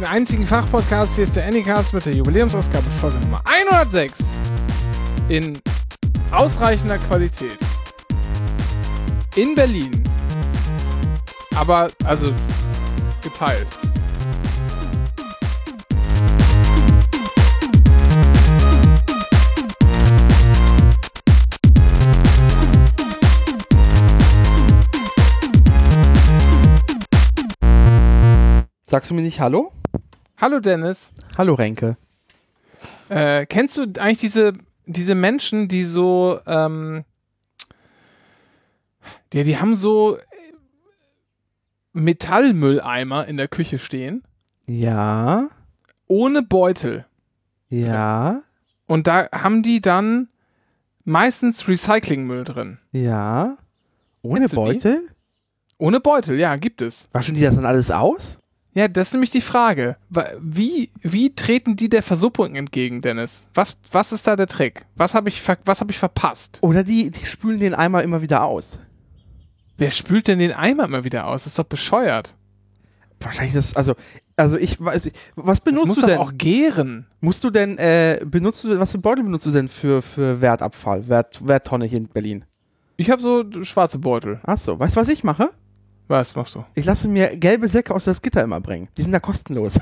Den einzigen Fachpodcast, hier ist der Anycast mit der Jubiläumsausgabe Folge Nummer 106 in ausreichender Qualität. In Berlin. Aber, also, geteilt. Sagst du mir nicht Hallo? Hallo Dennis. Hallo Renke. Äh, kennst du eigentlich diese, diese Menschen, die so, ähm, die, die haben so Metallmülleimer in der Küche stehen, Ja, ohne Beutel. ja, Und da haben die dann meistens Recyclingmüll drin. ja. Ohne? Beutel? Ohne Beutel, ja, gibt es. Waschen die das dann alles aus? Ja, das ist nämlich die Frage. Wie, wie treten die der Versuppung entgegen, Dennis? Was, was ist da der Trick? Was habe ich, was hab ich verpasst? Oder die, die spülen den Eimer immer wieder aus? Wer spült denn den Eimer immer wieder aus? Das ist doch bescheuert. Wahrscheinlich das, also, also ich weiß nicht. Was Das benutzt muss du denn? auch gären. Musst du denn, äh, benutzt du, was für Beutel benutzt du denn für, für Wertabfall, Wert, Werttonne hier in Berlin? Ich habe so schwarze Beutel. Achso, weißt du, was ich mache? Was machst du? Ich lasse mir gelbe Säcke aus das Gitter immer bringen. Die sind da kostenlos.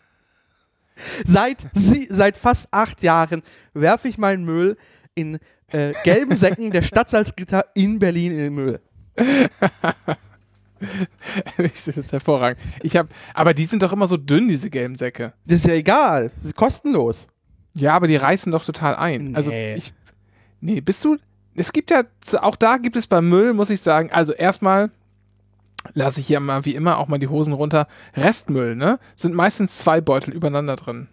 seit, sie, seit fast acht Jahren werfe ich meinen Müll in äh, gelben Säcken der Stadtsalzgitter in Berlin in den Müll. das ist hervorragend. Ich habe, aber die sind doch immer so dünn, diese gelben Säcke. Das ist ja egal. Das ist kostenlos. Ja, aber die reißen doch total ein. Also Nee. ich. Nee, bist du. Es gibt ja, auch da gibt es beim Müll, muss ich sagen, also erstmal lasse ich hier mal wie immer auch mal die Hosen runter. Restmüll, ne? Sind meistens zwei Beutel übereinander drin.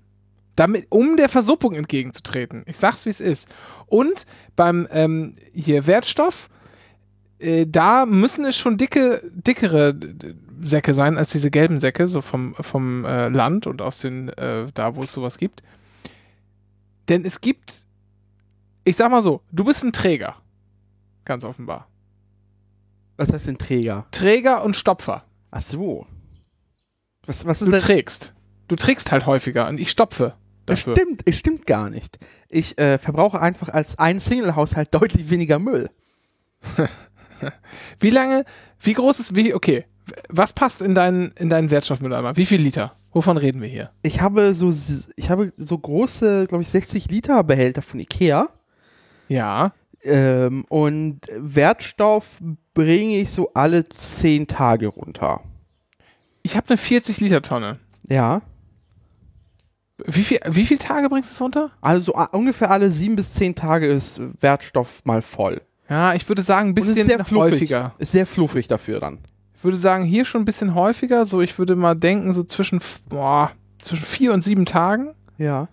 Damit, um der Versuppung entgegenzutreten. Ich sag's, wie es ist. Und beim ähm, hier Wertstoff, äh, da müssen es schon dicke, dickere d- Säcke sein als diese gelben Säcke, so vom, vom äh, Land und aus den, äh, da wo es sowas gibt. Denn es gibt, ich sag mal so, du bist ein Träger. Ganz offenbar. Was heißt denn Träger? Träger und Stopfer. Ach so. Was, was ist Du denn? trägst. Du trägst halt häufiger und ich stopfe Das dafür. stimmt, es stimmt gar nicht. Ich äh, verbrauche einfach als ein Single-Haushalt deutlich weniger Müll. Wie lange, wie groß ist, wie, okay, was passt in deinen, in deinen Wertstoffmülleimer? Wie viel Liter? Wovon reden wir hier? Ich habe so, ich habe so große, glaube ich, 60 Liter Behälter von Ikea. Ja. Ähm, und Wertstoff bringe ich so alle 10 Tage runter. Ich habe eine 40 Liter Tonne. Ja. Wie viel, wie viele Tage bringst du es runter? Also ungefähr alle 7 bis 10 Tage ist Wertstoff mal voll. Ja, ich würde sagen, ein bisschen ist häufiger. Ist sehr fluffig dafür dann. Ich würde sagen, hier schon ein bisschen häufiger. So, ich würde mal denken, so zwischen, boah, zwischen vier und sieben Tagen. Ja.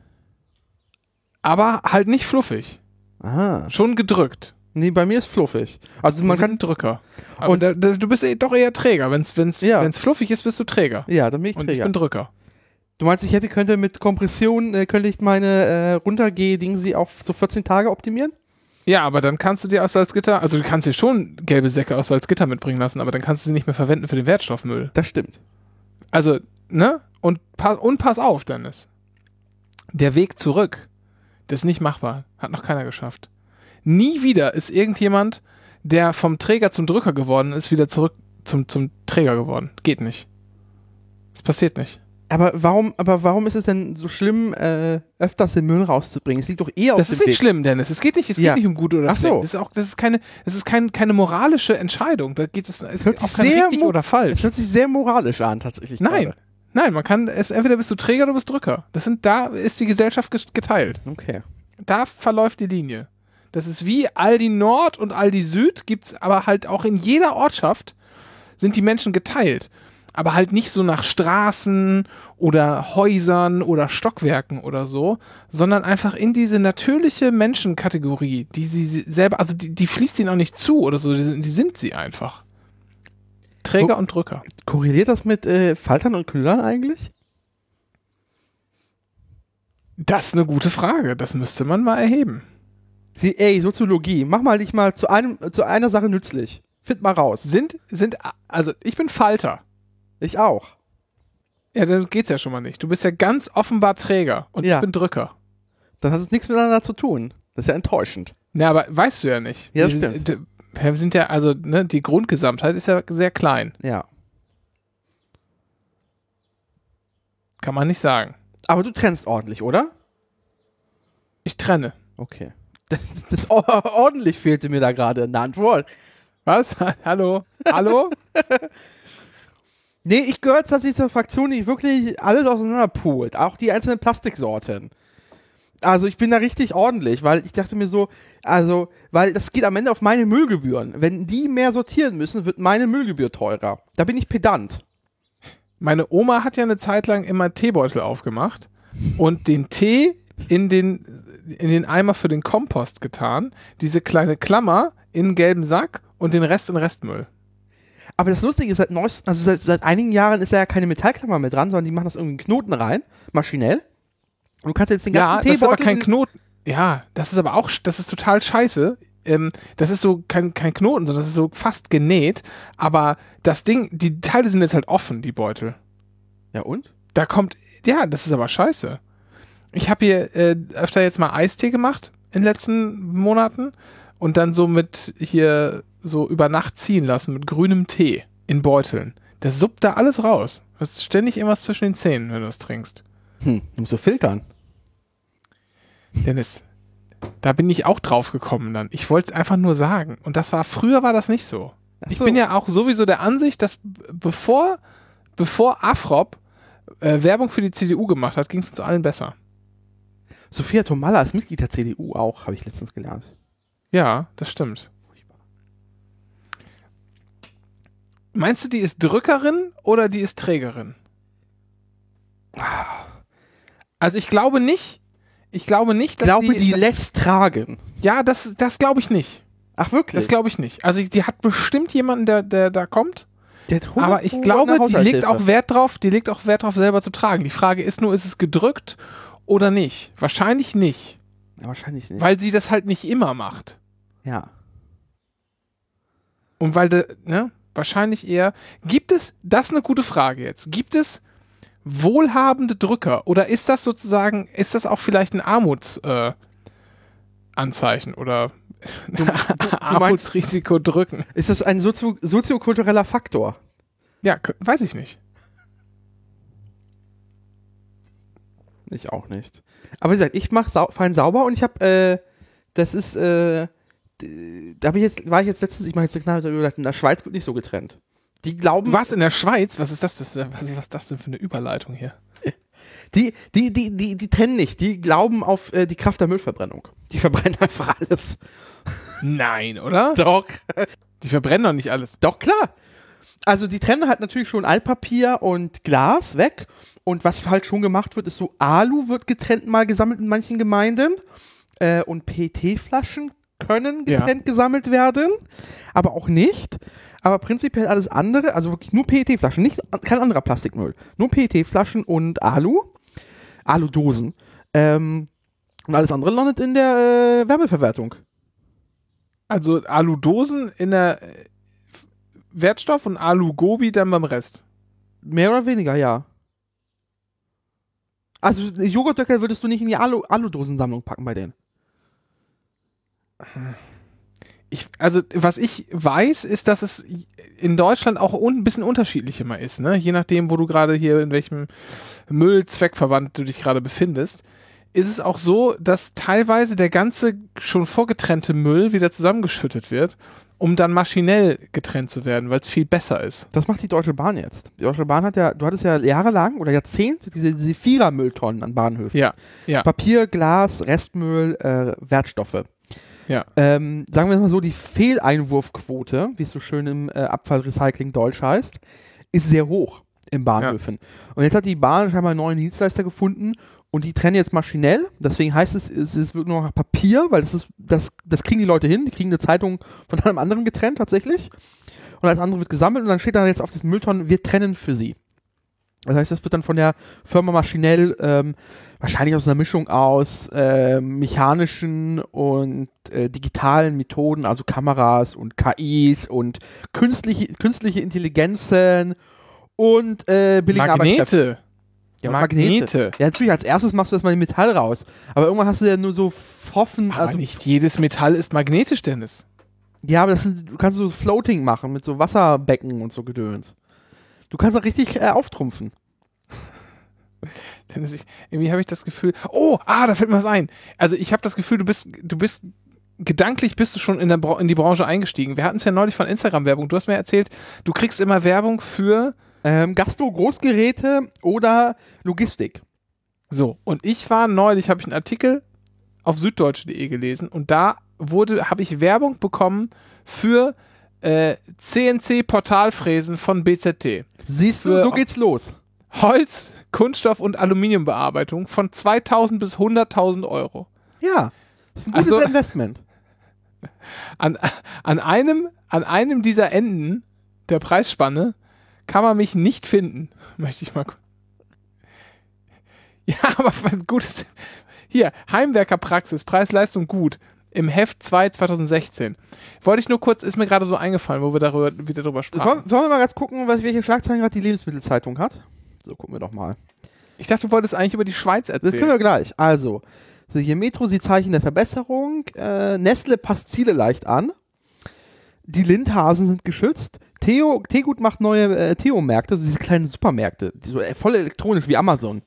Aber halt nicht fluffig. Aha. Schon gedrückt. Nee, bei mir ist fluffig. Also Man kann Drücker. Aber Und- da, da, du bist eh doch eher Träger. Wenn es wenn's, Ja. wenn's fluffig ist, bist du Träger. Ja, dann bin ich Und ich Träger. bin Drücker. Du meinst, ich hätte könnte mit Kompression äh, könnte ich meine äh, runtergeh sie auf so 14 Tage optimieren? Ja, aber dann kannst du dir aus Salzgitter, also du kannst dir schon gelbe Säcke aus Salzgitter mitbringen lassen, aber dann kannst du sie nicht mehr verwenden für den Wertstoffmüll. Das stimmt. Also, ne? Und, und pass auf, Dennis. Der Weg zurück, das ist nicht machbar. Hat noch keiner geschafft. Nie wieder ist irgendjemand, der vom Träger zum Drücker geworden ist, wieder zurück zum, zum Träger geworden. Geht nicht. Das passiert nicht. Aber warum, aber warum ist es denn so schlimm, äh, öfters den Müll rauszubringen? Es liegt doch eh auf Das dem ist nicht Weg. schlimm, Dennis. Es geht nicht, es Ja. geht nicht um gut oder Ach so. schlecht. Das ist auch, das ist keine, das ist kein, keine moralische Entscheidung. Da geht es, es hört sich sehr richtig oder falsch. Es hört sich sehr moralisch an, tatsächlich. Nein. gerade. Nein, man kann es entweder bist du Träger oder bist Drücker. Das sind da ist die Gesellschaft ges- geteilt. Okay. Da verläuft die Linie. Das ist wie Aldi Nord und Aldi Süd gibt's aber halt auch in jeder Ortschaft sind die Menschen geteilt. Aber halt nicht so nach Straßen oder Häusern oder Stockwerken oder so, sondern einfach in diese natürliche Menschenkategorie, die sie selber, also die, die fließt ihnen auch nicht zu oder so, die die sind sie einfach. Träger und Drücker. Korreliert das mit äh, Faltern und Knüllern eigentlich? Das ist eine gute Frage. Das müsste man mal erheben. Sie, ey, Soziologie, mach mal dich mal zu, einem, zu einer Sache nützlich. Find mal raus. Sind, sind, also ich bin Falter. Ich auch. Ja, dann geht's ja schon mal nicht. Du bist ja ganz offenbar Träger und Ja. ich bin Drücker. Dann hat es nichts miteinander zu tun. Das ist ja enttäuschend. Na, aber weißt du ja nicht. Ja, das stimmt. Wir sind ja, also, ne, die Grundgesamtheit ist ja sehr klein. Ja. Kann man nicht sagen. Aber du trennst ordentlich, oder? Ich trenne. Okay. Das, das ordentlich fehlte mir da gerade in der Antwort. Was? Hallo? Hallo? Nee, ich gehöre tatsächlich zur Fraktion, die wirklich alles auseinanderpult. Auch die einzelnen Plastiksorten. Also ich bin da richtig ordentlich, weil ich dachte mir so, also, weil das geht am Ende auf meine Müllgebühren. Wenn die mehr sortieren müssen, wird meine Müllgebühr teurer. Da bin ich pedant. Meine Oma hat ja eine Zeit lang immer Teebeutel aufgemacht und den Tee in den, in den Eimer für den Kompost getan, diese kleine Klammer in einen gelben Sack und den Rest in Restmüll. Aber das Lustige ist, seit, neuest, also seit, seit einigen Jahren ist da ja keine Metallklammer mehr dran, sondern die machen das irgendwie in Knoten rein, maschinell. Du kannst jetzt den ganzen Ja, das ist aber Teebeutel kein in- Knoten. Ja, das ist aber auch, das ist total scheiße. Ähm, das ist so kein, kein Knoten, sondern das ist so fast genäht. Aber das Ding, die Teile sind jetzt halt offen, die Beutel. Ja und? Da kommt, ja, das ist aber scheiße. Ich habe hier äh, öfter jetzt mal Eistee gemacht in den letzten Monaten und dann so mit hier so über Nacht ziehen lassen mit grünem Tee in Beuteln. Das suppt da alles raus. Du hast ständig irgendwas zwischen den Zähnen, wenn du es trinkst. Hm, musst so filtern. Dennis, da bin ich auch drauf gekommen dann. Ich wollte es einfach nur sagen. Und das war, früher war das nicht so. Ach Ich so. bin ja auch sowieso der Ansicht, dass bevor, bevor Afrop äh, Werbung für die CDU gemacht hat, ging es uns allen besser. Sophia Tomalla ist Mitglied der CDU auch, habe ich letztens gelernt. Ja, das stimmt. Meinst du, die ist Drückerin oder die ist Trägerin? Also ich glaube nicht. Ich glaube nicht, Ich dass glaube, die das, lässt tragen. Ja, das, das glaube ich nicht. Ach wirklich? Das glaube ich nicht. Also die hat bestimmt jemanden, der, der da kommt. Der hat 100 Aber ich glaube, die legt auch Wert drauf, die legt auch Wert drauf, selber zu tragen. Die Frage ist nur, ist es gedrückt oder nicht? Wahrscheinlich nicht, Ja, wahrscheinlich nicht. weil sie das halt nicht immer macht. ja. Und weil, de, ne, wahrscheinlich eher, gibt es, das ist eine gute Frage jetzt, gibt es wohlhabende Drücker oder ist das sozusagen, ist das auch vielleicht ein Armutsanzeichen äh, oder Armutsrisiko drücken? Ist das ein sozio soziokultureller Faktor? Ja, weiß ich nicht. Ich auch nicht. Aber wie gesagt, ich mache sau fein sauber und ich habe, äh, das ist, äh, da ich jetzt, war ich jetzt letztens, ich mache jetzt eine Knall in der Schweiz wird nicht so getrennt. Die glauben, Was in der Schweiz? Was ist das? das was, ist- was das denn für eine Überleitung hier? die, die, die, die, die trennen nicht. Die glauben auf äh, die Kraft der Müllverbrennung. Die verbrennen einfach alles. Nein, oder? Doch. Die verbrennen doch nicht alles. Doch, klar. Also die trennen halt natürlich schon Altpapier und Glas weg. Und was halt schon gemacht wird, ist so Alu wird getrennt mal gesammelt in manchen Gemeinden. Äh, und PET-Flaschen können Ja. getrennt gesammelt werden, aber auch nicht. Aber prinzipiell alles andere, also wirklich nur PET-Flaschen, nicht kein anderer Plastikmüll. Nur PET-Flaschen und Alu. Aludosen. Ähm, und alles andere landet in der äh, Wärmeverwertung. Also Aludosen in der äh, Wertstoff und Alu-Gobi dann beim Rest. Mehr oder weniger, ja. Also Joghurtdeckel würdest du nicht in die Alu Aludosensammlung packen bei denen. Ich, also, was ich weiß, ist, dass es in Deutschland auch ein bisschen unterschiedlich immer ist, ne? Je nachdem, wo du gerade hier, in welchem Müllzweckverband du dich gerade befindest, ist es auch so, dass teilweise der ganze schon vorgetrennte Müll wieder zusammengeschüttet wird, um dann maschinell getrennt zu werden, weil es viel besser ist. Das macht die Deutsche Bahn jetzt. Die Deutsche Bahn hat ja, du hattest ja jahrelang oder Jahrzehnte diese, diese Vierer-Mülltonnen an Bahnhöfen. Ja, ja. Papier, Glas, Restmüll, äh, Wertstoffe. Ja. Ähm, sagen wir mal so, die Fehleinwurfquote, wie es so schön im äh, Abfallrecycling Deutsch heißt, ist sehr hoch in Bahnhöfen. Und jetzt hat die Bahn scheinbar einen neuen Dienstleister gefunden und die trennen jetzt maschinell. Deswegen heißt es, es, es wird nur noch Papier, weil das ist, das, das kriegen die Leute hin. Die kriegen eine Zeitung von einem anderen getrennt tatsächlich. Und das andere wird gesammelt und dann steht da jetzt auf diesen Mülltonnen, wir trennen für sie. Das heißt, das wird dann von der Firma maschinell, ähm, wahrscheinlich aus einer Mischung aus äh, mechanischen und äh, digitalen Methoden, also Kameras und KIs und künstliche, künstliche Intelligenzen und äh, billigen. Magnete. Ja, Magnete. Ja, natürlich, als erstes und Magnete. Ja, natürlich, als erstes machst du erstmal den Metall raus. Aber irgendwann hast du ja nur so Pfoffen. Aber Also, nicht jedes Metall ist magnetisch, Dennis. ja, aber das sind, du kannst so Floating machen mit so Wasserbecken und so Gedöns. Du kannst auch richtig äh, auftrumpfen. Dennis, ich, irgendwie habe ich das Gefühl. Oh, ah, da fällt mir was ein. Also ich habe das Gefühl, du bist, du bist gedanklich bist du schon in, der in die Branche eingestiegen. Wir hatten es ja neulich von Instagram-Werbung. Du hast mir erzählt, du kriegst immer Werbung für Ähm, Gastro, Großgeräte oder Logistik. So, und ich war neulich, habe ich einen Artikel auf süddeutsche.de gelesen und da wurde, habe ich Werbung bekommen für äh, CNC-Portalfräsen von BZT. Siehst du, so geht's los. Holz, Kunststoff und Aluminiumbearbeitung von 2000 bis 100.000 Euro. Ja. Das ist ein gutes Also- Investment. An, an, einem, an einem dieser Enden der Preisspanne kann man mich nicht finden. Möchte ich mal. Ja, aber was Gutes. Hier, Heimwerkerpraxis, Preis-Leistung gut. Im Heft 2 2016. Wollte ich nur kurz, ist mir gerade so eingefallen, wo wir darüber, wieder drüber sprachen. Sollen, sollen wir mal ganz gucken, was, welche Schlagzeilen gerade die Lebensmittelzeitung hat? So, gucken wir doch mal. Ich dachte, du wolltest eigentlich über die Schweiz Das können erzählen. wir gleich. Also, so hier Metro sieht Zeichen der Verbesserung. Äh, Nestle passt Ziele leicht an. Die Lindhasen sind geschützt. Theo, Teegut macht neue äh, Theo-Märkte, so diese kleinen Supermärkte, die so äh, voll elektronisch wie Amazon.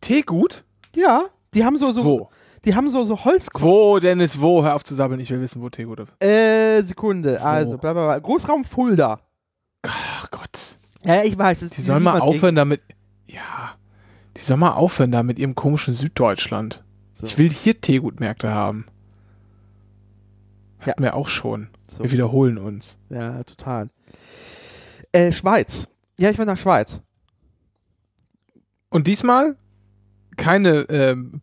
Teegut? Ja, die haben so, so Wo? Die haben so, so Holz. Wo, Dennis, wo? Hör auf zu sabbeln, ich will wissen, wo Teegut ist. Äh, Sekunde, also, bla, bla, bla. Großraum Fulda. Ach Gott. Ja, ich weiß. Das Die sollen mal aufhören damit. Ja. Die sollen mal aufhören da mit ihrem komischen Süddeutschland. So. Ich will hier Teegutmärkte haben. Ja. Hatten wir auch schon. So. Wir wiederholen uns. Ja, total. Äh, Schweiz. Ja, ich war nach Schweiz. Und diesmal keine ähm,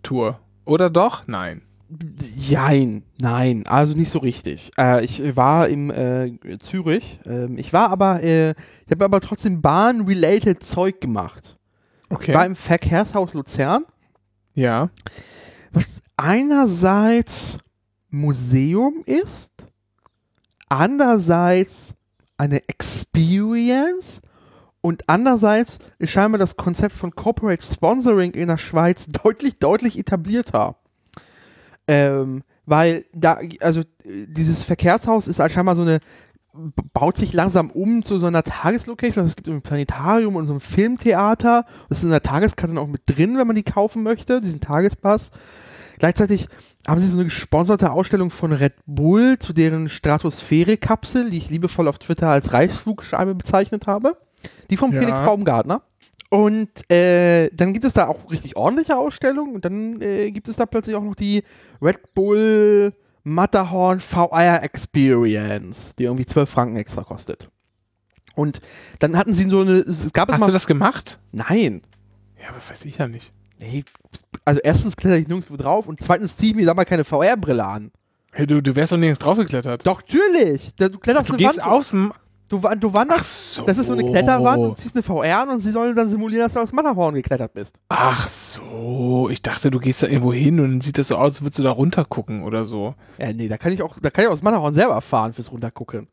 Bahntour. Oder doch? Nein. Jein, nein, also nicht so richtig. Äh, ich war im äh, Zürich. Ähm, ich war aber, äh, ich habe aber trotzdem Bahn-related Zeug gemacht. Okay. Ich war im Verkehrshaus Luzern, ja. was einerseits Museum ist, andererseits eine Experience und andererseits ist scheinbar das Konzept von Corporate Sponsoring in der Schweiz deutlich, deutlich etablierter. Ähm, weil da, also dieses Verkehrshaus ist halt scheinbar so eine, baut sich langsam um zu so einer Tageslocation. Also es gibt ein Planetarium und so ein Filmtheater. Das ist in der Tageskarte auch mit drin, wenn man die kaufen möchte, diesen Tagespass. Gleichzeitig haben sie so eine gesponserte Ausstellung von Red Bull zu deren Stratosphäre-Kapsel, die ich liebevoll auf Twitter als Reichsflugscheibe bezeichnet habe. Die vom Ja. Felix Baumgartner. Und äh, dann gibt es da auch richtig ordentliche Ausstellungen und dann äh, gibt es da plötzlich auch noch die Red Bull Matterhorn VR Experience, die irgendwie 12 Franken extra kostet. Und dann hatten sie so eine, es gab es Hast mal, du das gemacht? nein, Ja, aber weiß ich ja nicht. nee, also erstens kletter ich nirgendwo drauf und zweitens zieh ich mir da mal keine VR-Brille an. Hey, du, du wärst doch nirgends draufgeklettert. Doch, natürlich, du kletterst Du eine gehst Wand, aufs. Du, du wanderst, Ach so. das ist so eine Kletterwand und ziehst eine VR an und sie sollen dann simulieren, dass du aufs Matterhorn geklettert bist. Ach so. Ich dachte, du gehst da irgendwo hin und dann sieht das so aus, als würdest du da runter gucken oder so. Ja, nee, da kann ich auch, da kann ich das Matterhorn selber fahren fürs Runtergucken.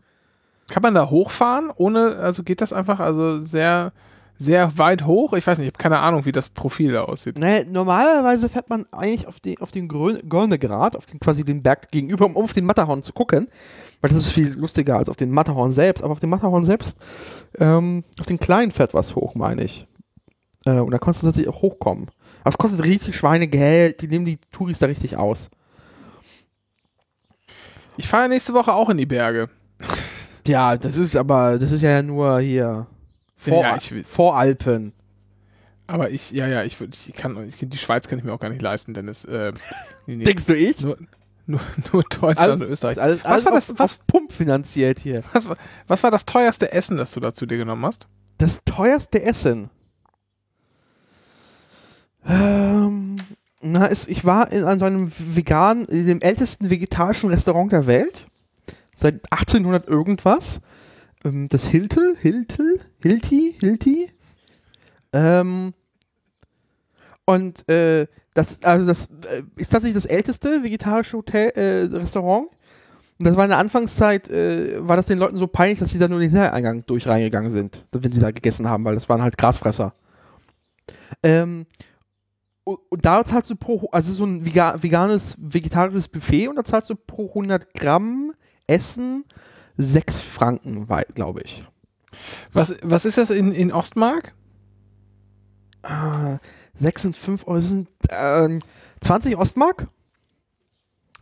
Kann man da hochfahren ohne, also geht das einfach also sehr, sehr weit hoch? Ich weiß nicht, ich habe keine Ahnung, wie das Profil da aussieht. Nee, normalerweise fährt man eigentlich auf, die, auf den Gornegrad, auf den, quasi den Berg gegenüber, um auf den Matterhorn zu gucken. Weil das ist viel lustiger als auf den Matterhorn selbst. Aber auf dem Matterhorn selbst, ähm, auf den kleinen fährt was hoch, meine ich. Äh, und da konntest du tatsächlich auch hochkommen. Aber es kostet richtig Schweinegeld, die nehmen die Touris da richtig aus. Ich fahre nächste Woche auch in die Berge. Ja, das ist aber, das ist ja nur hier vor, Ja, Voralpen. Aber ich, ja, ja, ich, ich kann, ich, die Schweiz kann ich mir auch gar nicht leisten, denn es, äh, nee, nee, Denkst du ich? nur, nur, nur Deutschland Alles- und Österreich. Alles, Was alles war auf, das- was- auf Pump finanziert hier. Was, war- was war das teuerste Essen, das du da zu dir genommen hast? Das teuerste Essen. Ähm, na, ist, ich war in, an so einem veganen, in dem ältesten vegetarischen Restaurant der Welt. Seit 1800 irgendwas. Ähm, das Hiltel, Hiltel, Hilti, Hilti. Ähm, und äh, das, also das äh, ist tatsächlich das älteste vegetarische Hotel, äh, Restaurant. Und das war in der Anfangszeit, äh, war das den Leuten so peinlich, dass sie da nur den Hintereingang durch reingegangen sind, wenn sie da gegessen haben, weil das waren halt Grasfresser. Ähm, und, und da zahlst du pro, also so ein vega, veganes, vegetarisches Buffet und da zahlst du pro 100 Gramm Essen 6 Franken, glaube ich. Was, was ist das in, in Ostmark? Ah, 6 und 5 Euro sind äh, 20 Ostmark?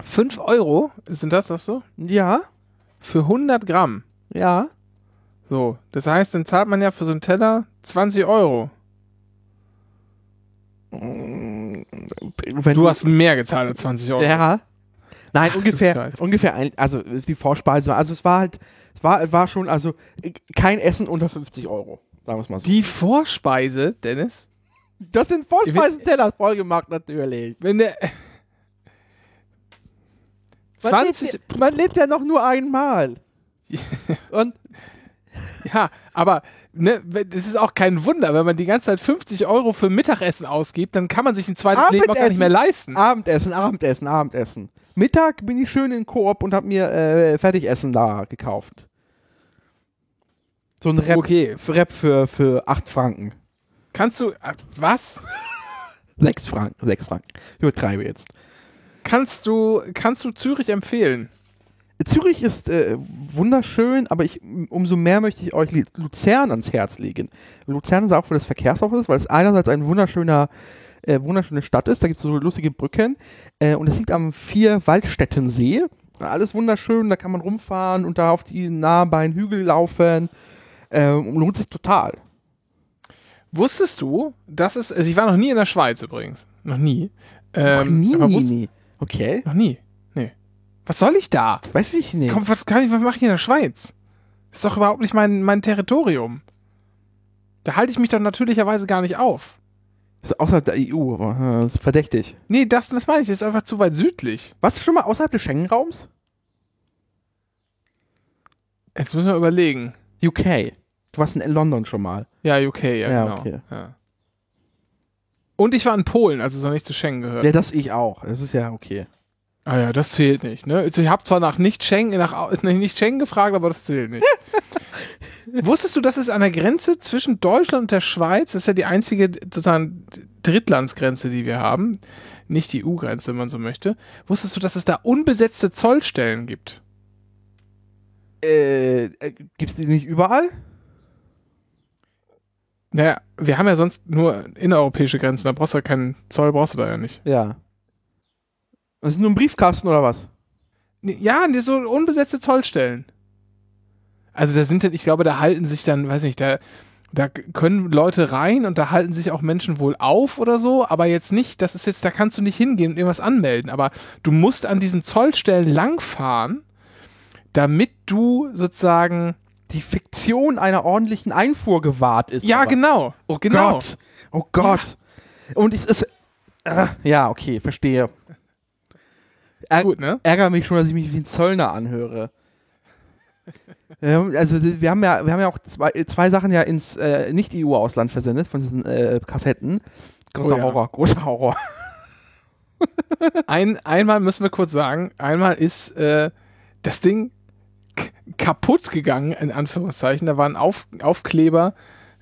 5 Euro? Sind das das so? Ja. Für 100 Gramm? Ja. So, das heißt, dann zahlt man ja für so einen Teller 20 Euro. Wenn Du hast mehr gezahlt als 20 Euro. Ja. Nein, Ach, ungefähr, ungefähr, ein, also die Vorspeise, also es war halt, es war, war schon, also kein Essen unter 50 Euro, sagen wir es mal so. Die Vorspeise, Dennis, das sind Vorspeisenteller vollgemacht, natürlich. wenn der. Man 20. Lebt, ja- man lebt ja noch nur einmal. Und Ja, aber ne, das ist auch kein Wunder, wenn man die ganze Zeit 50 Euro für Mittagessen ausgibt, dann kann man sich ein zweites Leben auch gar nicht mehr leisten. Abendessen, Abendessen, Abendessen. Mittag bin ich schön in Coop und habe mir äh, Fertigessen da gekauft. So ein Rap, Okay. Rap für, für 8 Franken. Kannst du. äh, Was? 6 Franken, 6 Franken. Ich übertreibe jetzt. Kannst du, kannst du Zürich empfehlen? Zürich ist äh, wunderschön, aber ich, umso mehr möchte ich euch Luzern ans Herz legen. Luzern ist auch für das Verkehrshaus ist, weil es einerseits ein wunderschöner, äh, wunderschöne Stadt ist. Da gibt es so lustige Brücken. Äh, und es liegt am Vier-Waldstättensee. Alles wunderschön, da kann man rumfahren und da auf die nah bei den Hügel laufen. Äh, und lohnt sich total. Wusstest du, dass es. Also ich war noch nie in der Schweiz übrigens. Noch nie. Ähm, Noch nie, nie, nie. Okay. Noch nie. Nee. Was soll ich da? Weiß ich nicht. Komm, was kann ich, was mache ich in der Schweiz? Das ist doch überhaupt nicht mein, mein Territorium. Da halte ich mich doch natürlicherweise gar nicht auf. Das ist außerhalb der EU, aber das ist verdächtig. Nee, das, das meine ich, das ist einfach zu weit südlich. Warst du schon mal außerhalb des Schengen-Raums? Jetzt müssen wir überlegen. UK. Du warst in London schon mal. Ja, UK, ja, Ja, genau. okay. Ja. Und ich war in Polen, als es noch nicht zu Schengen gehört. Ja, das ich auch. Das ist ja okay. Ah ja, das zählt nicht, ne? Also ich habe zwar nach nicht Schengen, nach nicht Schengen gefragt, aber das zählt nicht. Wusstest du, dass es an der Grenze zwischen Deutschland und der Schweiz, das ist ja die einzige sozusagen Drittlandsgrenze, die wir haben, nicht die EU-Grenze, wenn man so möchte. Wusstest du, dass es da unbesetzte Zollstellen gibt? Äh, äh, gibt's die nicht überall? Naja, wir haben ja sonst nur innereuropäische Grenzen, da brauchst du ja keinen Zoll, brauchst du da ja nicht. Ja. Das ist nur ein Briefkasten oder was? Ja, so unbesetzte Zollstellen. Also da sind dann, ich glaube, da halten sich dann, weiß nicht, da, da können Leute rein und da halten sich auch Menschen wohl auf oder so, aber jetzt nicht, das ist jetzt, da kannst du nicht hingehen und irgendwas anmelden, aber du musst an diesen Zollstellen langfahren, damit du sozusagen, Die Fiktion einer ordentlichen Einfuhr gewahrt ist. ja aber- genau, Oh genau. Gott. Oh Gott. Und es ist. Äh, ja, okay, verstehe. Ä Gut, ne? Ärgere mich schon, dass ich mich wie ein Zöllner anhöre. Ähm, also wir haben ja, wir haben ja auch zwei, zwei Sachen ja ins äh, Nicht-EU-Ausland versendet von diesen äh, Kassetten. Großer Oh ja. Horror, großer Horror. Ein, einmal müssen wir kurz sagen, einmal ist äh, das Ding kaputt gegangen, in Anführungszeichen. Da war ein Auf, Aufkleber,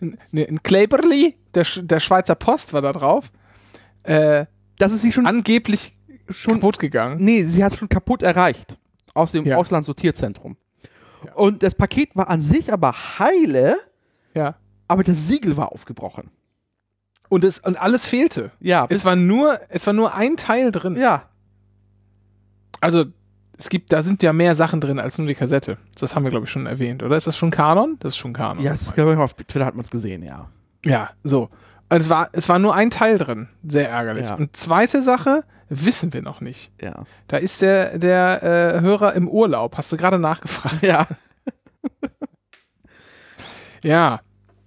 ein, ne, ein Kleberli, der, der Schweizer Post war da drauf. Äh, Das ist sie schon, angeblich schon kaputt gegangen. Nee, sie hat schon kaputt erreicht. Aus dem Ja. Auslandssortierzentrum. Ja. Und das Paket war an sich aber heile, Ja. aber das Siegel war aufgebrochen. Und, es, und alles fehlte. Ja, Es war, nur, es war nur ein Teil drin. ja. Also, es gibt, da sind ja mehr Sachen drin als nur die Kassette. Das haben wir, glaube ich, schon erwähnt. Oder ist das schon Kanon? Das ist schon Kanon. Ja, das glaube ich, auf Twitter hat man es gesehen, ja. Ja, so. Und es war, es war nur ein Teil drin. Sehr ärgerlich. Ja. Und zweite Sache, wissen wir noch nicht. Ja. Da ist der, der äh, Hörer im Urlaub. Hast du gerade nachgefragt? Ja. Ja.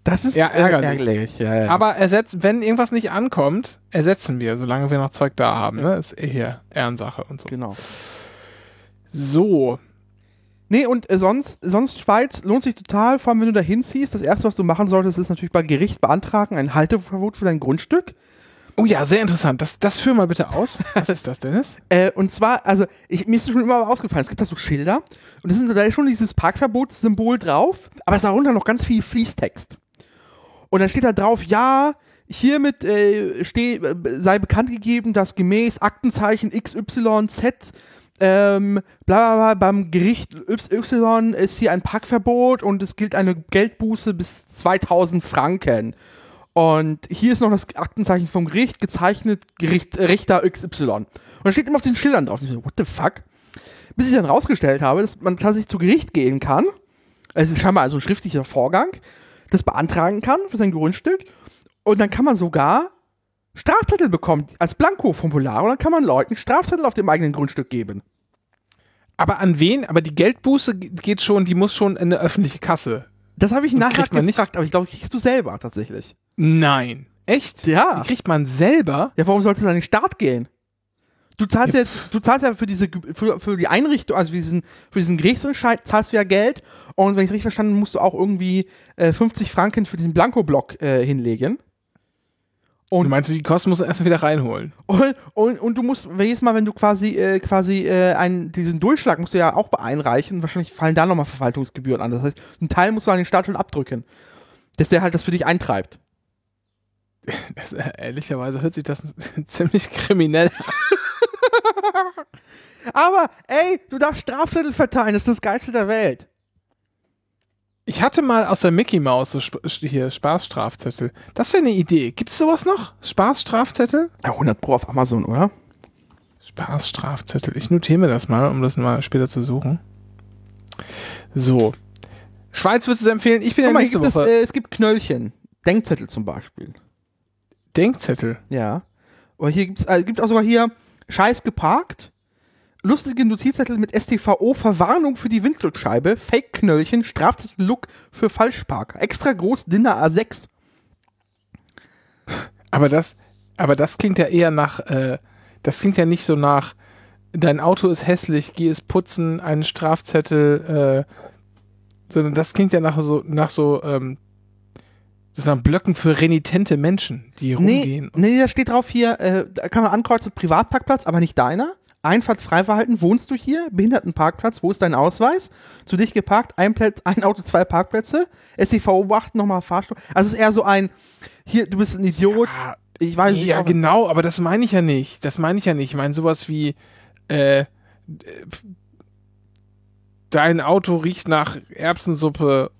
Das ist Ja, ärgerlich. ärgerlich. Ja, ja. Aber ersetzt, wenn irgendwas nicht ankommt, ersetzen wir, solange wir noch Zeug da haben. Ne? Ist eh hier Ehrensache und so. genau. So. Nee, und äh, sonst, sonst Schweiz lohnt sich total, vor allem wenn du da hinziehst. Das erste, was du machen solltest, ist natürlich bei Gericht beantragen, ein Halteverbot für dein Grundstück. Oh ja, sehr interessant. Das, das führ mal bitte aus. Was ist das, Dennis? Äh, und zwar, also ich, mir ist schon immer aufgefallen, es gibt da so Schilder und das sind, da ist schon dieses Parkverbotssymbol drauf, aber es ist darunter noch ganz viel Fließtext. Und dann steht da drauf, ja, hiermit äh, steh, äh, sei bekannt gegeben, dass gemäß Aktenzeichen XYZ ähm, bla bla bla, beim Gericht Y ist hier ein Parkverbot und es gilt eine Geldbuße bis 2000 Franken. Und hier ist noch das Aktenzeichen vom Gericht, gezeichnet Gericht, Richter XY. Und da steht immer auf diesen Schildern drauf. Ich so, what the fuck? Bis ich dann rausgestellt habe, dass man tatsächlich zu Gericht gehen kann. Es ist scheinbar also ein schriftlicher Vorgang, das beantragen kann für sein Grundstück. Und dann kann man sogar Strafzettel bekommen als Blanko-Formular. Und dann kann man Leuten Strafzettel auf dem eigenen Grundstück geben. Aber an wen? Aber die Geldbuße geht schon, die muss schon in eine öffentliche Kasse. Das habe ich nachher man nicht- gefragt, aber ich glaube, kriegst du selber tatsächlich. Nein. Echt? Ja. Die kriegt man selber? Ja, warum sollst du an den Start gehen? Du zahlst ja, du zahlst ja für diese für, für die Einrichtung, also für diesen, für diesen Gerichtsentscheid zahlst du ja Geld und wenn ich es richtig verstanden habe, musst du auch irgendwie äh, 50 Franken für diesen Blankoblock äh, hinlegen. Und du meinst, die Kosten musst du erstmal wieder reinholen. und, und, und du musst jedes Mal, wenn du quasi äh, quasi äh, einen, diesen Durchschlag musst du ja auch beeinreichen. Wahrscheinlich fallen da nochmal Verwaltungsgebühren an. Das heißt, einen Teil musst du an den Staat schon abdrücken. Dass der halt das für dich eintreibt. Das, äh, ehrlicherweise hört sich das ziemlich kriminell an. Aber ey, du darfst Strafzettel verteilen, das ist das Geilste der Welt. Ich hatte mal aus der Mickey Mouse so Sp hier Spaßstrafzettel. Das wäre eine Idee. Gibt es sowas noch? Spaßstrafzettel? Ja, 100 Pro auf Amazon, oder? Spaßstrafzettel. Ich notiere mir das mal, um das mal später zu suchen. So. Schweiz würdest du es empfehlen? Ich bin ja Guck mal, hier nächste gibt es, Woche. äh, es gibt Knöllchen. Denkzettel zum Beispiel. Denkzettel. Ja. Aber hier gibt's, äh, gibt auch sogar hier Scheiß geparkt. Lustige Notizzettel mit STVO, Verwarnung für die Windschutzscheibe, Fake-Knöllchen, Strafzettel-Look für Falschparker. Extra groß, Dinner A6. Aber das, aber das klingt ja eher nach, äh, das klingt ja nicht so nach, dein Auto ist hässlich, geh es putzen, einen Strafzettel, äh, sondern das klingt ja nach so, nach so, ähm, sozusagen Blöcken für renitente Menschen, die Nee, rumgehen. nee, da steht drauf hier, äh, da kann man ankreuzen, Privatparkplatz, aber nicht deiner. Einfahrtsfreiverhalten, wohnst du hier? Behindertenparkplatz, wo ist dein Ausweis? Zu dich geparkt, ein, Plätz, ein Auto, zwei Parkplätze. STVO beachten, nochmal Fahrstuhl. Also es ist eher so ein, hier, du bist ein Idiot. Ah, Ich weiß nicht. ja, genau, aber das meine ich ja nicht. Das meine ich ja nicht. Ich meine sowas wie, äh, dein Auto riecht nach Erbsensuppe.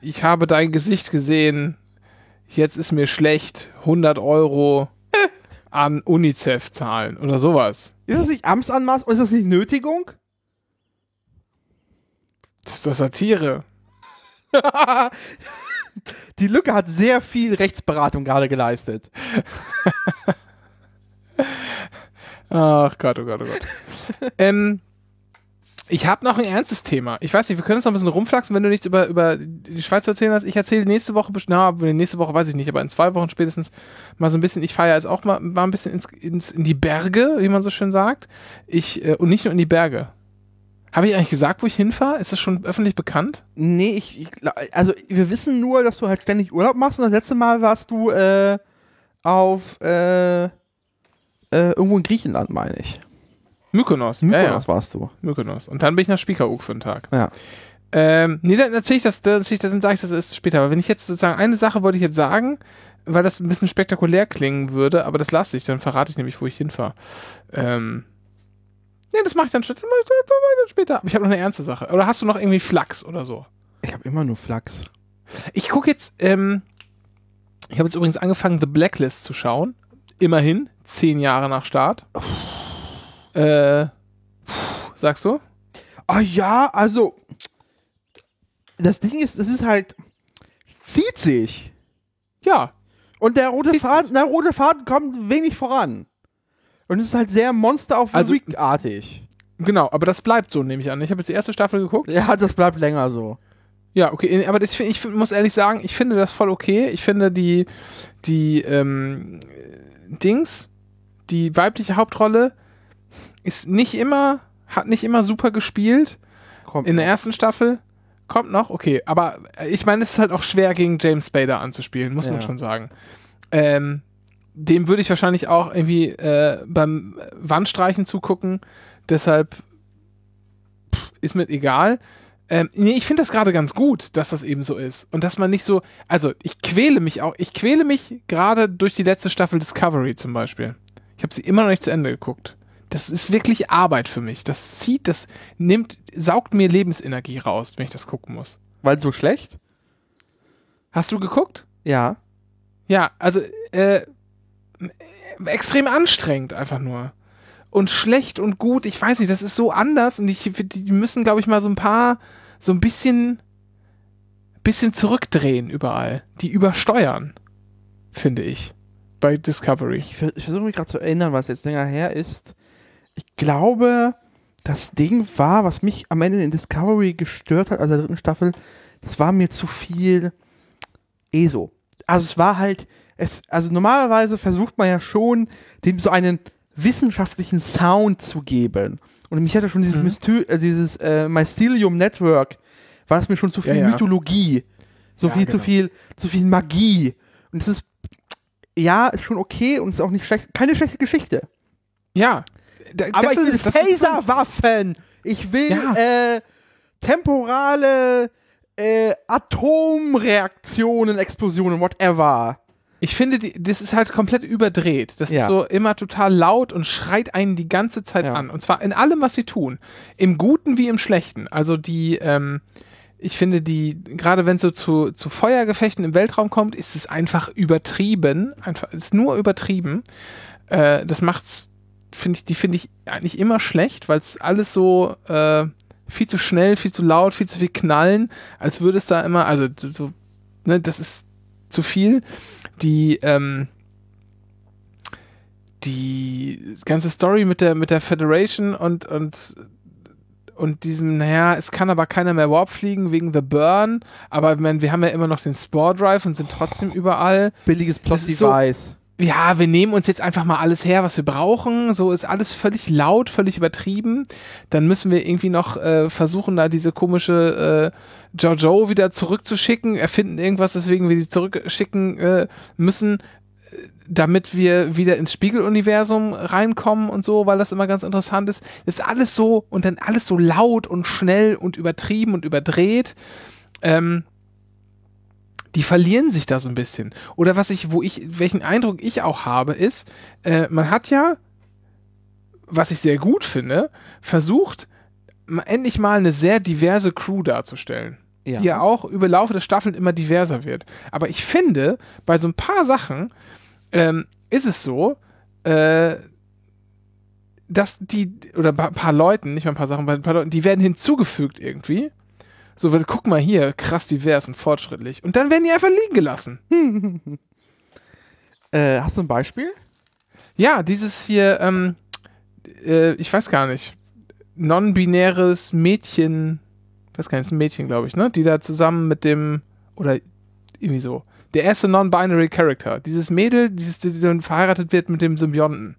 Ich habe dein Gesicht gesehen. Jetzt ist mir schlecht. 100 Euro an UNICEF zahlen oder sowas. Ist das nicht Amtsanmaß oder ist das nicht Nötigung? Das ist doch Satire. Die Lücke hat sehr viel Rechtsberatung gerade geleistet. Ach Gott, oh Gott, oh Gott. ähm, ich habe noch ein ernstes Thema. Ich weiß nicht, wir können uns noch ein bisschen rumflaxen, wenn du nichts über, über die Schweiz zu erzählen hast. Ich erzähle nächste Woche, na, nächste Woche weiß ich nicht, aber in zwei Wochen spätestens mal so ein bisschen. Ich fahre ja jetzt auch mal, mal ein bisschen ins, ins, in die Berge, wie man so schön sagt. Ich, äh, und nicht nur in die Berge. Habe ich eigentlich gesagt, wo ich hinfahre? Ist das schon öffentlich bekannt? Nee, ich, ich also wir wissen nur, dass du halt ständig Urlaub machst und das letzte Mal warst du äh, auf äh, äh, irgendwo in Griechenland, meine ich. Mykonos. Ja, Mykonos ja, warst du. Mykonos. Und dann bin ich nach Spiekeroog für einen Tag. Ja. Ähm, nee, dann erzähle ich das, dann, erzähl ich das, dann sage ich das erst später. Aber wenn ich jetzt sozusagen eine Sache wollte ich jetzt sagen, weil das ein bisschen spektakulär klingen würde, aber das lasse ich, dann verrate ich nämlich, wo ich hinfahre. Ähm, nee, das mache ich dann, später. Aber ich habe noch eine ernste Sache. Oder hast du noch irgendwie Flachs oder so? Ich habe immer nur Flachs. Ich gucke jetzt, ähm, ich habe jetzt übrigens angefangen, The Blacklist zu schauen. Immerhin, zehn Jahre nach Start. Äh, sagst du? Ah ja, also das Ding ist, es ist halt zieht sich Ja, und der rote Zieht Faden, der rote Faden kommt wenig voran. Und es ist halt sehr Monster the Also- artig. genau, aber das bleibt so, nehme ich an. Ich habe jetzt die erste Staffel geguckt. Ja, das bleibt länger so. Ja, okay, aber das, ich muss ehrlich sagen, ich finde das voll okay. Ich finde die, die ähm, Dings, die weibliche Hauptrolle ist nicht immer, hat nicht immer super gespielt. Kommt In der noch. ersten Staffel kommt noch, okay, aber ich meine, es ist halt auch schwer gegen James Spader anzuspielen, muss man Ja. schon sagen. Ähm, dem würde ich wahrscheinlich auch irgendwie äh, beim Wandstreichen zugucken. Deshalb pff, ist mir egal. Ähm, nee, ich finde das gerade ganz gut, dass das eben so ist. Und dass man nicht so, also ich quäle mich auch, ich quäle mich gerade durch die letzte Staffel Discovery zum Beispiel. Ich habe sie immer noch nicht zu Ende geguckt. Das ist wirklich Arbeit für mich. Das zieht, das nimmt, saugt mir Lebensenergie raus, wenn ich das gucken muss. Weil so schlecht? Hast du geguckt? Ja. Ja, also äh, extrem anstrengend einfach nur. Und schlecht und gut, ich weiß nicht, das ist so anders und ich, die müssen, glaube ich, mal so ein paar, so ein bisschen, bisschen zurückdrehen überall. Die übersteuern, finde ich, bei Discovery. Ich, ich versuche mich gerade zu erinnern, was jetzt länger her ist. Ich glaube, das Ding war, was mich am Ende in Discovery gestört hat, also der dritten Staffel, das war mir zu viel ESO. Also es war halt, es, also normalerweise versucht man ja schon, dem so einen wissenschaftlichen Sound zu geben. Und mich hatte schon dieses, Mhm. Mystü äh, dieses äh, Mycelium Network, war es mir schon zu viel Ja, ja. Mythologie, so Ja, viel, zu genau. viel, zu viel Magie. Und es ist, ja, ist schon okay und ist auch nicht schlecht, keine schlechte Geschichte. Ja. Aber das ich will Taserwaffen. Ich will Ja. äh, temporale äh, Atomreaktionen, Explosionen, whatever. Ich finde, die, das ist halt komplett überdreht. Das Ja. ist so immer total laut und schreit einen die ganze Zeit Ja. an. Und zwar in allem, was sie tun. Im Guten wie im Schlechten. Also die, ähm, ich finde die, gerade wenn es so zu, zu Feuergefechten im Weltraum kommt, ist es einfach übertrieben. Einfach, ist nur übertrieben. Äh, das macht's, finde ich, die finde ich eigentlich immer schlecht, weil es alles so äh, viel zu schnell, viel zu laut, viel zu viel knallen, als würde es da immer, also so, ne, das ist zu viel. Die, ähm, die ganze Story mit der, mit der Federation und, und, und diesem, naja, es kann aber keiner mehr Warp fliegen wegen The Burn, aber meine, wir haben ja immer noch den Spore Drive und sind trotzdem überall. Billiges Plot-Device. Ja, wir nehmen uns jetzt einfach mal alles her, was wir brauchen. So ist alles völlig laut, völlig übertrieben. Dann müssen wir irgendwie noch äh, versuchen, da diese komische äh, Jojo wieder zurückzuschicken, erfinden irgendwas, weswegen wir die zurückschicken äh, müssen, äh, damit wir wieder ins Spiegeluniversum reinkommen und so, weil das immer ganz interessant ist. Das ist alles so und dann alles so laut und schnell und übertrieben und überdreht. Ähm, die verlieren sich da so ein bisschen. Oder was ich, wo ich, welchen Eindruck ich auch habe, ist, äh, man hat ja, was ich sehr gut finde, versucht, endlich mal eine sehr diverse Crew darzustellen. Ja. Die ja auch über Laufe der Staffeln immer diverser wird. Aber ich finde, bei so ein paar Sachen ähm, ist es so, äh, dass die, oder bei ein paar Leuten, nicht mal ein paar Sachen, bei ein paar Leuten, die werden hinzugefügt irgendwie. So, guck mal hier, krass divers und fortschrittlich. Und dann werden die einfach liegen gelassen. Äh, hast du ein Beispiel? Ja, dieses hier, ähm, äh, ich weiß gar nicht, non-binäres Mädchen, weiß gar nicht, ist ein Mädchen, glaube ich, ne? Die da zusammen mit dem, oder irgendwie so. Der erste non-binary Character. Dieses Mädel, dieses, die dann verheiratet wird mit dem Symbionten.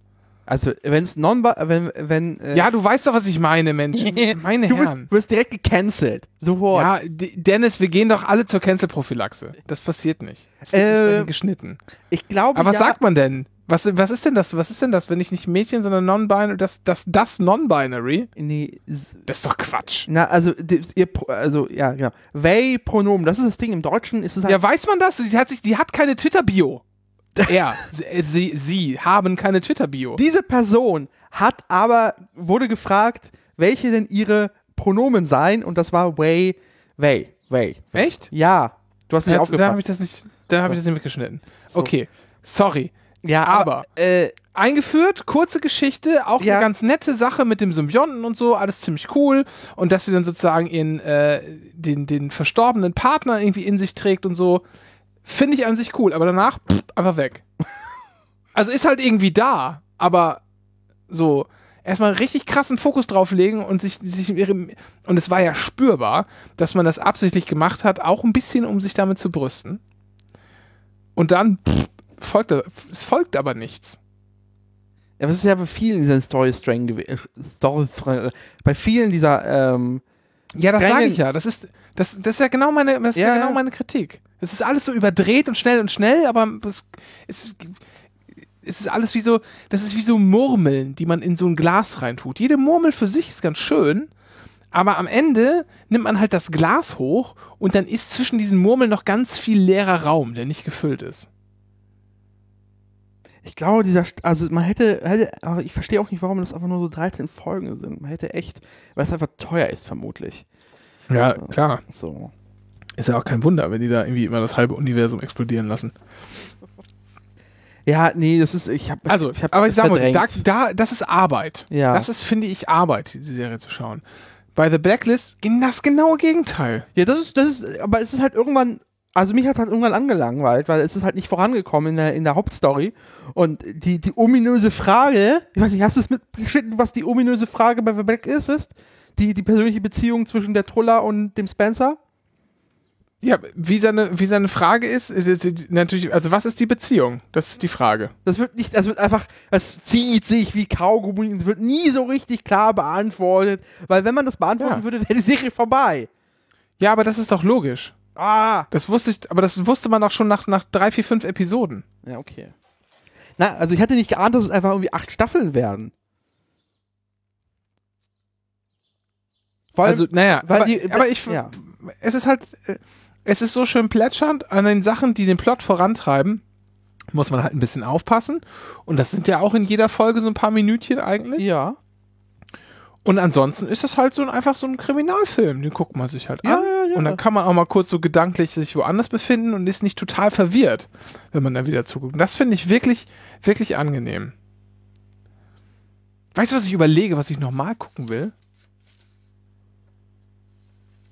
Also, wenn es non wenn, wenn äh, Ja, du weißt doch, was ich meine, Mensch. Meine du, Herren. du wirst direkt gecancelt. Sofort. Ja, Dennis, wir gehen doch alle zur Cancel-Prophylaxe. Das passiert nicht. Es wird Äh, entsprechend geschnitten. Ich glaube, Aber was ja, sagt man denn? Was, was ist denn das? Was ist denn das, wenn ich nicht Mädchen, sondern non-binary, das, das, das non-binary? Nee, Das ist doch Quatsch. na, also, ihr, also, ja, genau. They-Pronomen, das ist das Ding. Im Deutschen ist es halt Ja, weiß man das? Die hat, sich, die hat keine Twitter-Bio. Er, sie, sie, haben keine Twitter-Bio. Diese Person hat aber, wurde gefragt, welche denn ihre Pronomen seien und das war way, way, way. Echt? Ja, du hast nicht Ja, da habe ich aufgepasst. das nicht, da habe ich das nicht mitgeschnitten. So. Okay, sorry. ja, aber- äh, Eingeführt, kurze Geschichte, auch Ja. eine ganz nette Sache mit dem Symbionten und so, alles ziemlich cool. Und dass sie dann sozusagen ihren, äh, den, den verstorbenen Partner irgendwie in sich trägt und so, finde ich an sich cool. Aber danach pff, einfach weg. Also ist halt irgendwie da, aber so erstmal richtig krassen Fokus drauflegen und sich, sich und es war ja spürbar, dass man das absichtlich gemacht hat, auch ein bisschen, um sich damit zu brüsten. Und dann pff, folgt, es folgt aber nichts. ja, das ist ja bei vielen dieser Story Strang gewesen. Story äh, bei vielen dieser, ähm, Ja, das sage ich ja. Das ist, das, das ist ja genau meine, das ist ja, Ja, genau meine Kritik. Es ist alles so überdreht und schnell und schnell, aber es, es ist, es ist alles wie so, das ist wie so Murmeln, die man in so ein Glas reintut. Jede Murmel für sich ist ganz schön, aber am Ende nimmt man halt das Glas hoch und dann ist zwischen diesen Murmeln noch ganz viel leerer Raum, der nicht gefüllt ist. Ich glaube, dieser, also man hätte, hätte, aber ich verstehe auch nicht, warum das einfach nur so 13 Folgen sind. Man hätte echt, weil es einfach teuer ist, vermutlich. Ja, klar. So. Ist ja auch kein Wunder, wenn die da irgendwie immer das halbe Universum explodieren lassen. Ja, nee, das ist, ich habe, Also, ich hab aber ich sag mal, da, da, das ist Arbeit. Ja. Das ist, finde ich, Arbeit, diese Serie zu schauen. Bei The Blacklist ging das genaue Gegenteil. Ja, das ist, das ist, aber es ist halt irgendwann, also mich hat halt irgendwann angelangweilt, weil es ist halt nicht vorangekommen in der, in der Hauptstory. Und die, die ominöse Frage, ich weiß nicht, hast du es mitgeschnitten, was die ominöse Frage bei The Blacklist ist? Die, die persönliche Beziehung zwischen der Trulla und dem Spencer? Ja, wie seine, wie seine Frage ist, ist, ist natürlich, also was ist die Beziehung? Das ist die Frage. Das wird nicht, das wird einfach, das zieht sich wie Kaugummi und wird nie so richtig klar beantwortet. Weil wenn man das beantworten Ja. würde, wäre die Serie vorbei. Ja, aber das ist doch logisch. Ah! Das wusste ich, aber das wusste man auch schon nach, nach drei, vier, fünf Episoden. Ja, okay. Na, also ich hatte nicht geahnt, dass es einfach irgendwie acht Staffeln werden. Allem- also, naja, weil aber, die- aber ich, ja. es ist halt, äh, es ist so schön plätschernd an den Sachen, die den Plot vorantreiben. Muss man halt ein bisschen aufpassen. Und das sind ja auch in jeder Folge so ein paar Minütchen eigentlich. ja. Und ansonsten ist das halt so ein, einfach so ein Kriminalfilm. Den guckt man sich halt Ja, an. ja, ja. Und dann kann man auch mal kurz so gedanklich sich woanders befinden und ist nicht total verwirrt, wenn man dann wieder zuguckt. Und das finde ich wirklich, wirklich angenehm. Weißt du, was ich überlege, was ich nochmal gucken will?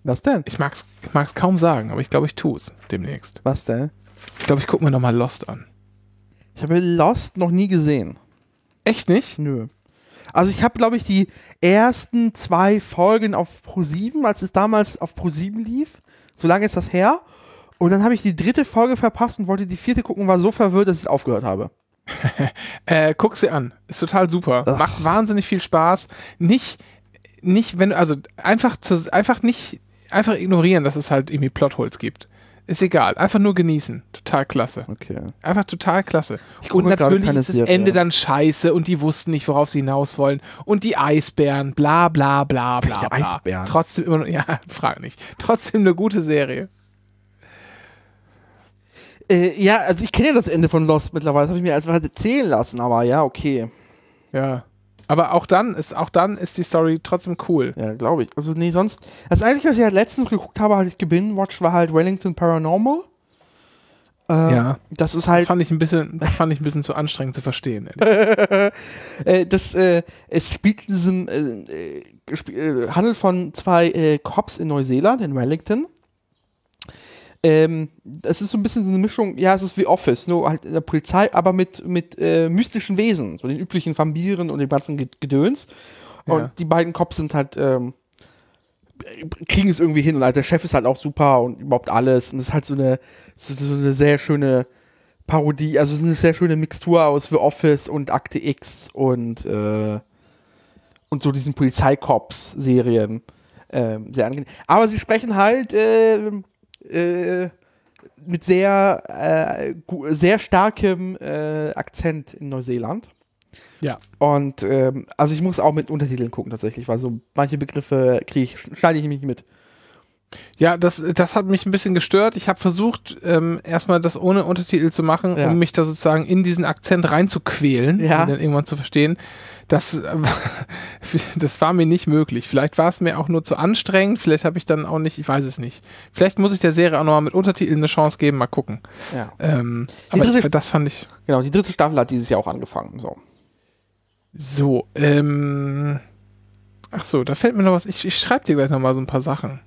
Was denn? Ich mag es kaum sagen, aber ich glaube, ich tue es demnächst. Was denn? Ich glaube, ich gucke mir nochmal Lost an. Ich habe Lost noch nie gesehen. Echt nicht? Nö. Also ich habe, glaube ich, die ersten zwei Folgen auf Pro7, als es damals auf Pro7 lief. So lange ist das her. Und dann habe ich die dritte Folge verpasst und wollte die vierte gucken und war so verwirrt, dass ich es aufgehört habe. Äh, guck sie an. Ist total super. Ach. Macht wahnsinnig viel Spaß. Nicht, nicht, wenn du, also einfach zu, einfach nicht, einfach ignorieren, dass es halt irgendwie Plotholes gibt. Ist egal. Einfach nur genießen. Total klasse. Okay. Einfach total klasse. Und natürlich ist das Serie. Ende dann scheiße und die wussten nicht, worauf sie hinaus wollen. Und die Eisbären, bla bla bla bla. Bla. Eisbären? Trotzdem immer noch, ja, frag nicht. Trotzdem eine gute Serie. Äh, ja, also ich kenne ja das Ende von Lost mittlerweile. Das habe ich mir einfach erzählen lassen, aber ja, okay. Ja. Aber auch dann ist, auch dann ist die Story trotzdem cool. Ja, glaube ich. Also nee, sonst. Das Einzige, was ich halt letztens geguckt habe, als ich gebingewatcht, war halt Wellington Paranormal. Äh, Ja. Das ist Das halt. fand ich ein bisschen, das fand ich ein bisschen zu anstrengend zu verstehen. äh, das, äh, es spielt in diesem, äh, äh, äh, handelt von zwei äh, Cops in Neuseeland, in Wellington. Ähm, es ist so ein bisschen so eine Mischung, ja, es ist wie Office, nur halt in der Polizei, aber mit, mit äh, mystischen Wesen, so den üblichen Vampiren und dem ganzen Ge- Gedöns. Und Ja. die beiden Cops sind halt, ähm, kriegen es irgendwie hin und halt der Chef ist halt auch super und überhaupt alles. Und es ist halt so eine, so, so eine sehr schöne Parodie, also es ist eine sehr schöne Mixtur aus The Office und Akte X und, äh, und so diesen Polizeikops-Serien. Ähm, sehr angenehm. Aber sie sprechen halt äh, äh, mit sehr, äh, sehr starkem äh, Akzent in Neuseeland. Ja. Und ähm, also ich muss auch mit Untertiteln gucken tatsächlich, weil so manche Begriffe kriege ich, schneide ich mich nicht mit. Ja, das, das hat mich ein bisschen gestört. Ich habe versucht, ähm, erstmal das ohne Untertitel zu machen, Ja. um mich da sozusagen in diesen Akzent reinzuquälen, Ja. um dann irgendwann zu verstehen. Das, äh, das war mir nicht möglich. Vielleicht war es mir auch nur zu anstrengend. Vielleicht habe ich dann auch nicht, ich weiß es nicht. Vielleicht muss ich der Serie auch nochmal mit Untertiteln eine Chance geben. Mal gucken. Ja. Ähm, aber dritte- ich, das fand ich Genau, die dritte Staffel hat dieses Jahr auch angefangen. So. so. Ähm, ach so, da fällt mir noch was. Ich, ich schreibe dir gleich nochmal so ein paar Sachen.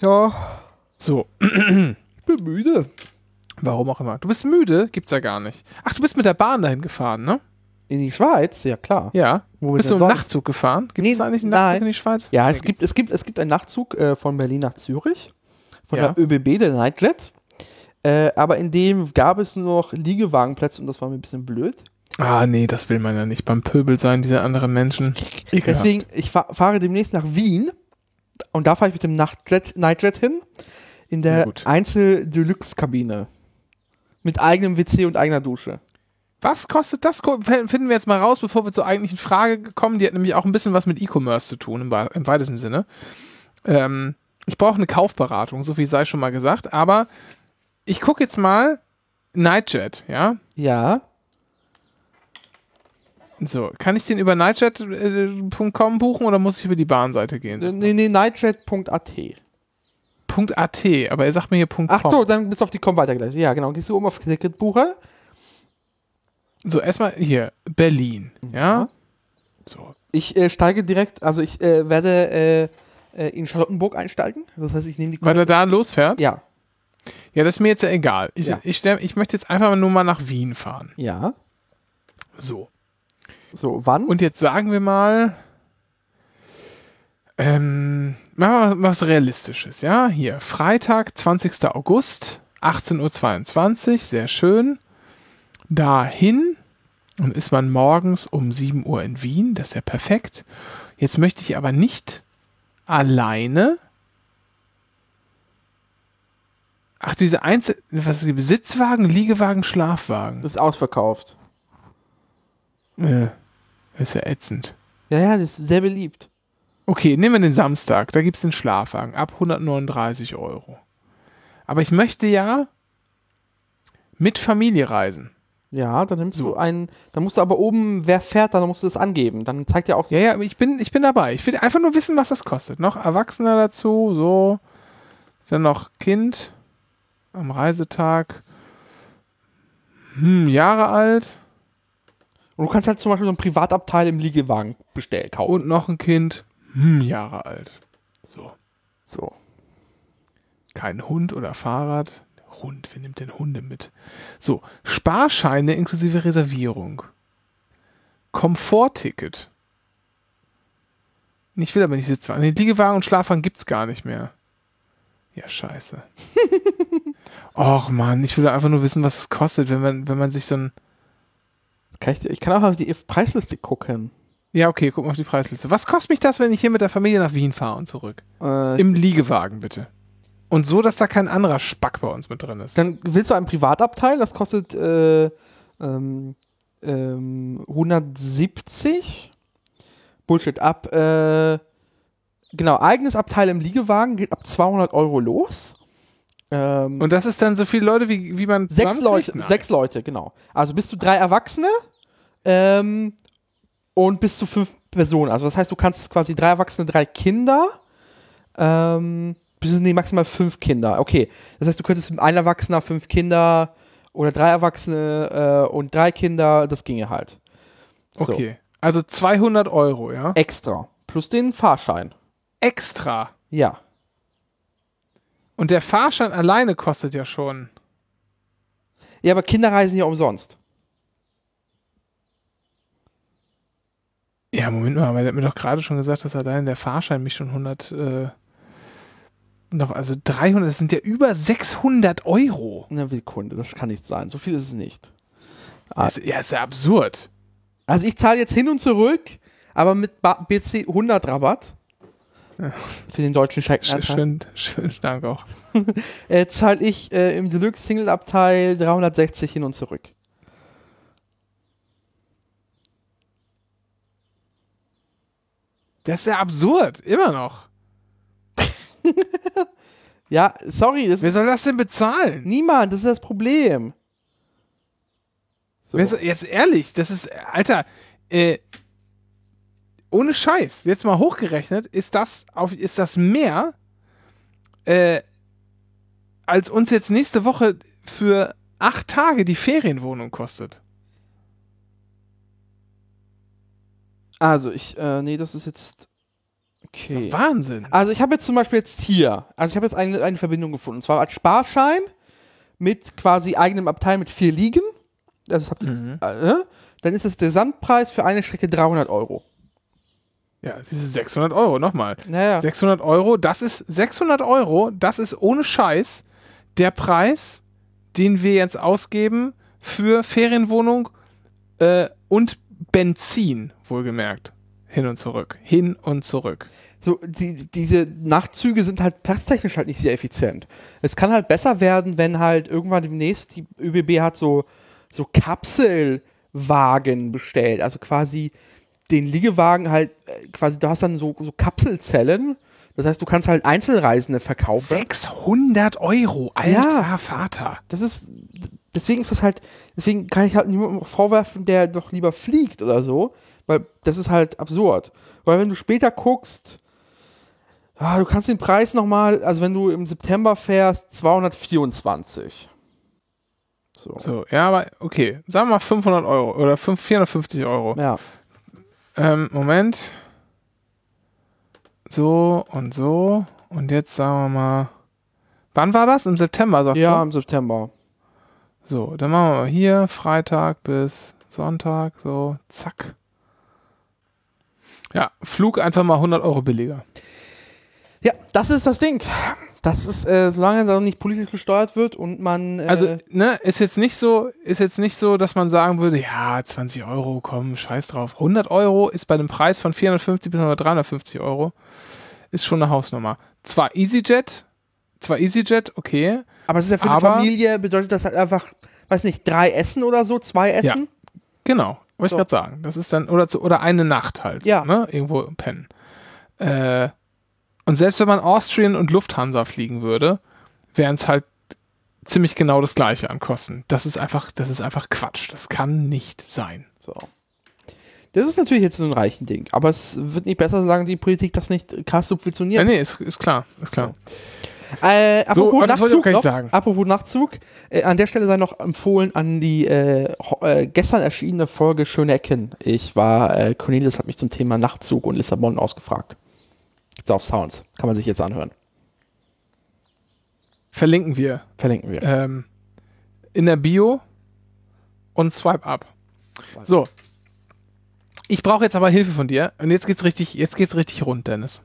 Ja, So, ich bin müde. Warum auch immer. Du bist müde? Gibt's ja gar nicht. Ach, du bist mit der Bahn dahin gefahren, ne? In die Schweiz? Ja, klar. Ja. Wo Bist du im sonst? Nachtzug gefahren? Gibt Nee, es eigentlich einen Nachtzug nein. in die Schweiz? Ja, Nee, es gibt, es, gibt, es gibt einen Nachtzug äh, von Berlin nach Zürich, von Ja. der ÖBB, der Nightjet. Äh, aber in dem gab es nur noch Liegewagenplätze und das war mir ein bisschen blöd. Ah, nee, das will man ja nicht. Beim Pöbel sein, diese anderen Menschen. Ekelhaft. Deswegen, ich fahr, fahre demnächst nach Wien und da fahre ich mit dem Nachtjet, Nightjet hin. In der. Einzel-Deluxe-Kabine. Mit eigenem WC und eigener Dusche. Was kostet das? Finden wir jetzt mal raus, bevor wir zur eigentlichen Frage kommen. Die hat nämlich auch ein bisschen was mit E-Commerce zu tun, im, weitesten Sinne. Ähm, ich brauche eine Kaufberatung, so viel sei schon mal gesagt. Aber ich gucke jetzt mal Nightjet, ja? Ja. So, kann ich den über nightjet.com buchen oder muss ich über die Bahnseite gehen? Äh, Nee, nee, nightjet.at. Punkt .at, aber er sagt mir hier Punkt Ach .com. so, dann bist du auf die Com weitergeleitet. Ja, genau. Gehst du oben auf Ticketbucher. So, erstmal hier, Berlin, ja? So, Ich äh, steige direkt, also ich äh, werde äh, äh, in Charlottenburg einsteigen. Das heißt, ich nehme die weil er da losfährt? Ja. Ja, das ist mir jetzt ja egal. Ich, Ja. ich, stell, ich möchte jetzt einfach nur mal nach Wien fahren. Ja. So. So, wann? Und jetzt sagen wir mal, ähm, machen wir was Realistisches, ja? Hier, Freitag, 20. August, 18.22 Uhr, sehr schön. Dahin und ist man morgens um 7 Uhr in Wien, das ist ja perfekt. Jetzt möchte ich aber nicht alleine. Ach, diese Einzel... Was ist Sitzwagen, Liegewagen, Schlafwagen. das ist ausverkauft. Äh, das ist ja ätzend. Ja, ja, das ist sehr beliebt. Okay, nehmen wir den Samstag. Da gibt es den Schlafwagen ab 139 Euro. Aber ich möchte ja mit Familie reisen. Ja, dann nimmst So. du einen, dann musst du aber oben, wer fährt, dann musst du das angeben. Dann zeigt ja auch, Ja, ja, ich bin, ich bin dabei. Ich will einfach nur wissen, was das kostet. Noch Erwachsener dazu, so. Dann noch Kind am Reisetag. Hm, Jahre alt. und du kannst halt zum Beispiel so ein Privatabteil im Liegewagen bestellen, kaufen. Und noch ein Kind. Hm, Jahre alt. So. so. Kein Hund oder Fahrrad. Hund, wer nimmt denn Hunde mit? So, Sparscheine inklusive Reservierung. Komfortticket. Ich will aber nicht Sitzwagen. Nee, Liegewagen und Schlafwagen gibt's gar nicht mehr. Ja, scheiße. Och man, ich will einfach nur wissen, was es kostet, wenn man, wenn man sich so ein. Kann ich, ich kann auch auf die Preisliste gucken. Ja, okay, guck mal auf die Preisliste. Was kostet mich das, wenn ich hier mit der Familie nach Wien fahre und zurück? Äh, Im Liegewagen, bitte. Und so, dass da kein anderer Spack bei uns mit drin ist. dann willst du ein Privatabteil, das kostet äh, ähm, ähm, 170. Bullshit, ab, äh, genau, eigenes Abteil im Liegewagen geht ab 200 Euro los. Ähm, Und das ist dann so viele Leute, wie, wie man Sechs? Leute, sechs Leute, genau. Also bis zu drei Erwachsene ähm, und bis zu fünf Personen. Also das heißt, du kannst quasi drei Erwachsene, drei Kinder, ähm, bis nee, maximal fünf Kinder. Okay. Das heißt, du könntest mit ein Erwachsener, fünf Kinder oder drei Erwachsene äh, und drei Kinder, das ginge halt. So. Okay. Also 200 Euro, ja? Extra. Plus den Fahrschein. Extra. Ja. Und der Fahrschein alleine kostet ja schon. Ja, aber Kinder reisen ja umsonst. Ja, Moment mal, aber der hat mir doch gerade schon gesagt, dass allein der Fahrschein mich schon 100. Äh, noch, also 300, das sind ja über 600 Euro. Na, Willkunde, das kann nicht sein. So viel ist es nicht. Ah. Ja, ist ja absurd. Also ich zahle jetzt hin und zurück, aber mit BC 100 Rabatt für den deutschen Sch Scheckanteil schön, schön, danke auch. äh, zahle ich äh, im Deluxe-Single-Abteil 360 hin und zurück. Das ist ja absurd, immer noch. Ja, sorry, das Wer soll das denn bezahlen? niemand, das ist das Problem. So. Jetzt ehrlich, das ist, Alter, äh, ohne Scheiß, jetzt mal hochgerechnet, ist das, auf, ist das mehr, äh, als uns jetzt nächste Woche für acht Tage die Ferienwohnung kostet. Also ich, äh, nee, das ist jetzt ist okay. doch Wahnsinn. Also ich habe jetzt zum Beispiel jetzt hier, also ich habe jetzt eine, eine Verbindung gefunden. Und zwar als Sparschein mit quasi eigenem Abteil mit vier Liegen. Also das habt ihr jetzt, Mhm. äh, dann ist das der Gesamtpreis für eine Strecke 300 Euro. Ja, es ist 600 Euro, nochmal. Naja. 600 Euro, das ist 600 Euro, das ist ohne Scheiß der Preis, den wir jetzt ausgeben für Ferienwohnung äh, und Benzin, wohlgemerkt. Hin und zurück. Hin und zurück. So, die, diese Nachtzüge sind halt platztechnisch halt nicht sehr effizient. Es kann halt besser werden, wenn halt irgendwann demnächst die ÖBB hat so, so Kapselwagen bestellt. Also quasi den Liegewagen halt, äh, quasi, du hast dann so, so Kapselzellen. Das heißt, du kannst halt Einzelreisende verkaufen. 600 Euro, alter Ja. Vater. Das ist, deswegen ist das halt, deswegen kann ich halt niemandem vorwerfen, der doch lieber fliegt oder so, weil das ist halt absurd. Weil wenn du später guckst, ah, du kannst den Preis nochmal, also wenn du im September fährst, 224. So. So, ja, aber okay. Sagen wir mal 500 Euro oder 5, 450 Euro. Ja. Ähm, Moment. So und so. Und jetzt sagen wir mal. Wann war das? Im September, sagst Ja, du? im September. So, dann machen wir mal hier Freitag bis Sonntag. So, zack. Ja, Flug einfach mal 100 Euro billiger. Ja, das ist das Ding. Das ist, äh, solange da nicht politisch gesteuert wird und man. Äh, Also, ne, ist jetzt nicht so, ist jetzt nicht so, dass man sagen würde, ja, 20 Euro, komm, scheiß drauf. 100 Euro ist bei einem Preis von 450 bis 350 Euro, ist schon eine Hausnummer. Zwar EasyJet, zwar EasyJet, okay, aber es ist ja für aber- eine Familie, bedeutet das halt einfach, weiß nicht, drei Essen oder so, zwei Essen? genau, wollte So. ich gerade sagen. Das ist dann, oder, zu, oder eine Nacht halt, Ja. ne, irgendwo pennen. Äh, und selbst wenn man Austrian und Lufthansa fliegen würde, wären es halt ziemlich genau das gleiche an Kosten. Das ist einfach, das ist einfach Quatsch. Das kann nicht sein. So. Das ist natürlich jetzt so ein reichen Ding, aber es wird nicht besser, solange die Politik das nicht krass Ja, subventioniert. nee, ist, ist klar, ist klar. Äh, apropos ich Nachtzug, noch, sagen. apropos Nachtzug, äh, an der Stelle sei noch empfohlen an die äh, äh, gestern erschienene Folge Schöne Ecken. Ich war, äh, Cornelius hat mich zum Thema Nachtzug und Lissabon ausgefragt. Auf Sounds. Kann man sich jetzt anhören. Verlinken wir Verlinken wir. ähm, in der Bio und Swipe Up. So. Ich brauche jetzt aber Hilfe von dir. Und jetzt geht's richtig, jetzt geht's richtig rund, Dennis.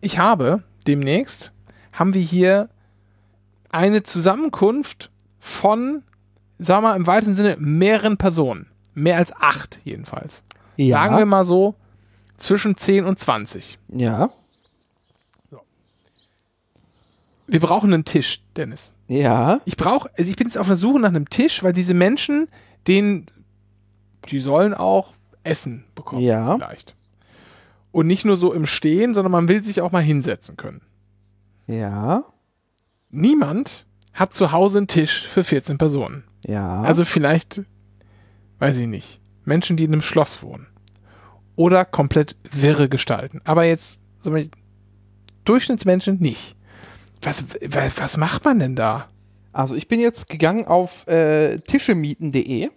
Ich habe demnächst haben wir hier eine Zusammenkunft von, sagen wir mal, im weitesten Sinne mehreren Personen. Mehr als acht jedenfalls. ja. Sagen wir mal so zwischen 10 und 20. ja. Wir brauchen einen Tisch, Dennis. Ja. Ich brauche, also ich bin jetzt auf der Suche nach einem Tisch, weil diese Menschen, denen, die sollen auch Essen bekommen, Ja. vielleicht. Und nicht nur so im Stehen, sondern man will sich auch mal hinsetzen können. Ja. Niemand hat zu Hause einen Tisch für 14 Personen. Ja. Also vielleicht, weiß ich nicht, Menschen, die in einem Schloss wohnen. Oder komplett wirre gestalten. Aber jetzt, so Durchschnittsmenschen nicht. Was, was, was macht man denn da? also ich bin jetzt gegangen auf äh, tischemieten.de.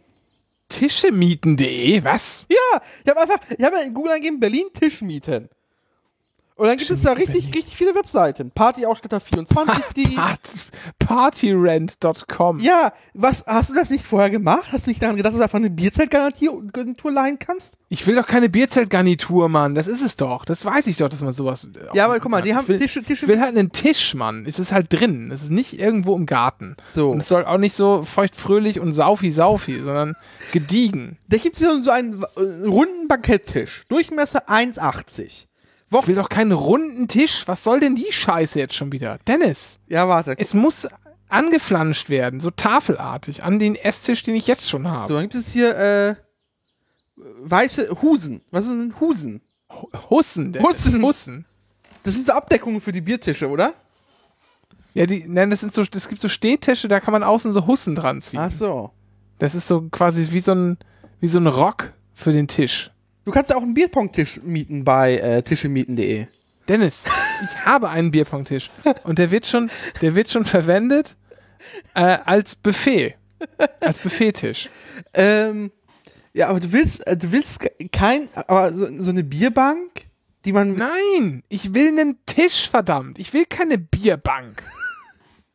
Tischemieten.de? Was? Ja, ich habe einfach, ich habe in Google eingegeben, Berlin Tischmieten. Und dann gibt es da richtig, Berlin. richtig viele Webseiten. Partyausstatter 24, die. Part, partyrent.com. Ja, was, hast du das nicht vorher gemacht? Hast du nicht daran gedacht, dass du einfach eine Bierzeltgarnitur leihen kannst? Ich will doch keine Bierzeltgarnitur, Mann. Das ist es doch. Das weiß ich doch, dass man sowas. äh, Ja, aber guck mal, die ich haben will, Tische, Tische. Ich will halt einen Tisch, Mann. Es ist halt drin. Es ist nicht irgendwo im Garten. so. Und es soll auch nicht so feuchtfröhlich und saufi-saufi, sondern gediegen. Da gibt es so einen äh, runden Banketttisch. Durchmesser 1,80. Ich will doch keinen runden Tisch. Was soll denn die Scheiße jetzt schon wieder? Dennis, Ja, warte. es muss angeflanscht werden, so tafelartig, an den Esstisch, den ich jetzt schon habe. So, dann gibt es hier äh, weiße Husen. Was ist denn Husen? Hussen, Dennis. Hussen. Hussen. Das sind so Abdeckungen für die Biertische, oder? Ja, die, nein, das sind so, es gibt so Stehtische, da kann man außen so Hussen dran ziehen. Ach so. Das ist so quasi wie so ein, wie so ein Rock für den Tisch. Du kannst auch einen Bierpong-Tisch mieten bei äh, tischemieten.de. Dennis, ich habe einen Bierpongtisch und der wird schon, der wird schon verwendet äh, als Buffet, als Buffettisch. Ähm, ja, aber du willst, äh, du willst ke- kein, aber so, so eine Bierbank, die man, Nein, ich will einen Tisch, verdammt. Ich will keine Bierbank.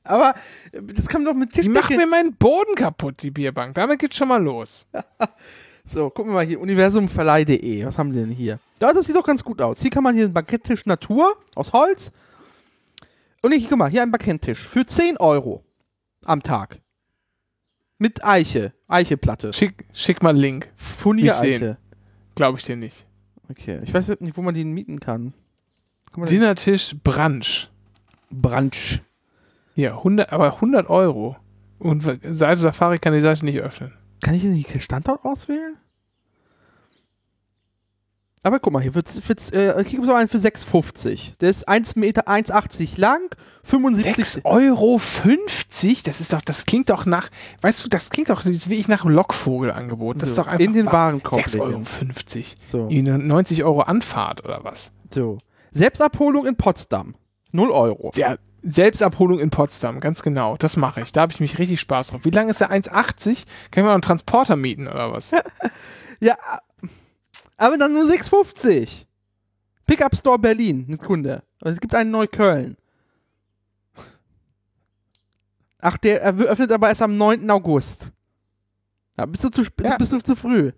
aber das kann man doch mit Die macht mir meinen Boden kaputt, die Bierbank. Damit geht's schon mal los. So, gucken wir mal hier, universumverleih.de. Was haben die denn hier? Ja, das sieht doch ganz gut aus. Hier kann man hier einen Banketttisch Natur aus Holz. Und hier, guck mal, hier ein Banketttisch für 10 Euro am Tag. Mit Eiche, Eicheplatte. Schick, schick mal einen Link. Sehen. Eiche. Glaube ich dir nicht. Okay. Ich weiß nicht, wo man den mieten kann. kann Dinnertisch Brunch. Brunch. Ja, 100, aber 100 Euro. Und Seite Safari kann die Seite nicht öffnen. Kann ich nicht den Standort auswählen? Aber guck mal, hier wird's, wird's, äh, gibt es auch einen für 6,50. Der ist 1 Meter 1,80 lang, 75. 6,50 Euro? Das ist doch, das klingt doch nach, weißt du, das klingt doch wie ich nach einem Lockvogelangebot. Das ist So, doch einfach in den. Warenkorb 6,50 Euro. So. Irgendwie 90 Euro Anfahrt oder was? so. Selbstabholung in Potsdam. 0 Euro. Ja, Selbstabholung in Potsdam, ganz genau. Das mache ich. Da habe ich mich richtig Spaß drauf. Wie lange ist der 1,80? Kann ich mal einen Transporter mieten oder was? Ja, aber dann nur 6,50. Pickup Store Berlin, eine Sekunde. Aber Es gibt einen Neukölln. Ach, der er öffnet aber erst am 9. August. Ja, bist du zu, Ja. bist du zu früh?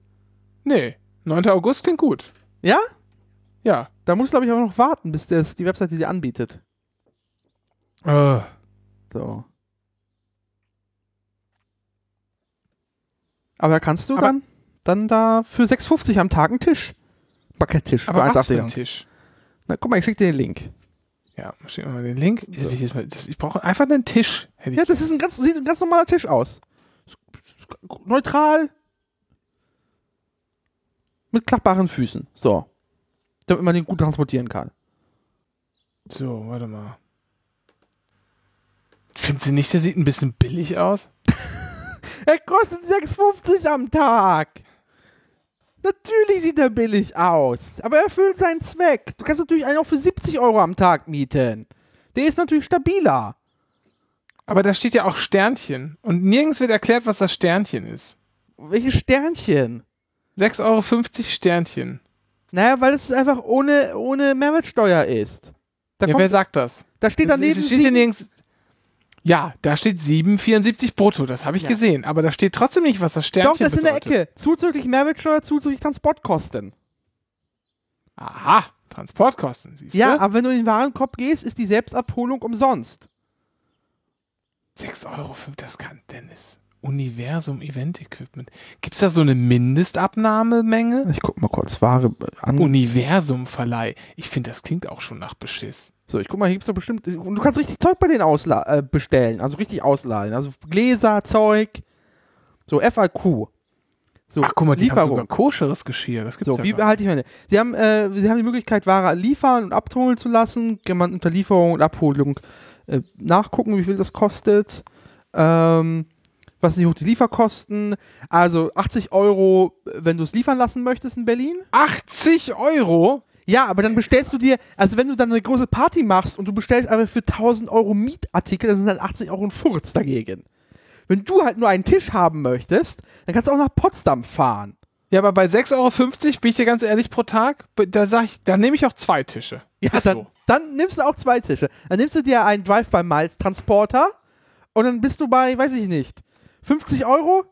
Nee, 9. August klingt gut. Ja? Ja. Da musst du, glaube ich, aber noch warten, bis das die Webseite dir anbietet. Äh, So. Aber kannst du Aber- dann, dann da für 6,50 am Tag einen Tisch. Backettisch. aber was für 1,80. ein Tisch? Na, guck mal, ich schick dir den Link. Ja, schicken wir mal den Link. Ich, ich, brauche einfach einen Tisch. Ja, das ist ein ganz, sieht ein ganz normaler Tisch aus. Neutral. Mit klappbaren Füßen. So. Damit man den gut transportieren kann. So, warte mal. Findest du nicht, der sieht ein bisschen billig aus? Er kostet 6,50 am Tag. Natürlich sieht er billig aus. Aber er erfüllt seinen Zweck. Du kannst natürlich einen auch für 70 Euro am Tag mieten. Der ist natürlich stabiler. Aber da steht ja auch Sternchen. Und nirgends wird erklärt, was das Sternchen ist. Welche Sternchen? 6,50 Euro Sternchen. Naja, weil es einfach ohne, ohne Mehrwertsteuer ist. Da, ja, kommt, wer sagt das? da steht daneben es steht ja nirgends. Ja, da steht 7,74 brutto. Das habe ich Ja. gesehen. Aber da steht trotzdem nicht, was das Sternchen Doch, das ist in der. Ecke. Zuzüglich Mehrwertsteuer, zuzüglich Transportkosten. Aha, Transportkosten, siehst Ja, du? aber wenn du in den Warenkorb gehst, ist die Selbstabholung umsonst. 6 Euro, das kann Dennis. Universum Event Equipment. Gibt es da so eine Mindestabnahmemenge? Ich guck mal kurz. Ware an. Universum Verleih. Ich finde, das klingt auch schon nach Beschiss. So, ich guck mal, hier gibt's doch bestimmt. Und du kannst richtig Zeug bei denen ausla äh, bestellen. Also richtig ausleihen. Also Gläser, Zeug. So, FAQ. So, Ach, guck mal, die haben Lieferung. sogar koscheres Geschirr. Das gibt's So, ja wie behalte ich meine? Sie haben, äh, Sie haben die Möglichkeit, Ware liefern und abholen zu lassen. Kann man unter Lieferung und Abholung äh, nachgucken, wie viel das kostet. Ähm, was sind die, die Lieferkosten? Also 80 Euro, wenn du es liefern lassen möchtest in Berlin. 80 Euro? Ja, aber dann bestellst du dir, also wenn du dann eine große Party machst und du bestellst aber für 1000 Euro Mietartikel, dann sind dann 80 Euro ein Furz dagegen. Wenn du halt nur einen Tisch haben möchtest, dann kannst du auch nach Potsdam fahren. Ja, aber bei 6,50 Euro bin ich dir ganz ehrlich pro Tag, da sag ich, da nehme ich auch zwei Tische. Ja, dann, so. dann nimmst du auch zwei Tische. Dann nimmst du dir einen Drive-by-Miles-Transporter und dann bist du bei, weiß ich nicht, 50 Euro?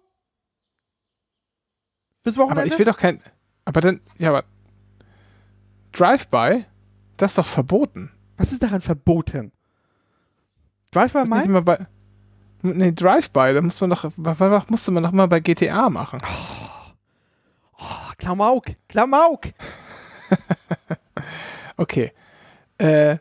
Bis Wochenende? Aber ich will doch kein. Aber dann, ja, aber. Drive-by? Das ist doch verboten. Was ist daran verboten? Immer bei. Nee, Drive-by, da muss man doch, wa- wa- musste man doch mal bei GTA machen. Oh, Klamauk, Klamauk. Okay. Äh,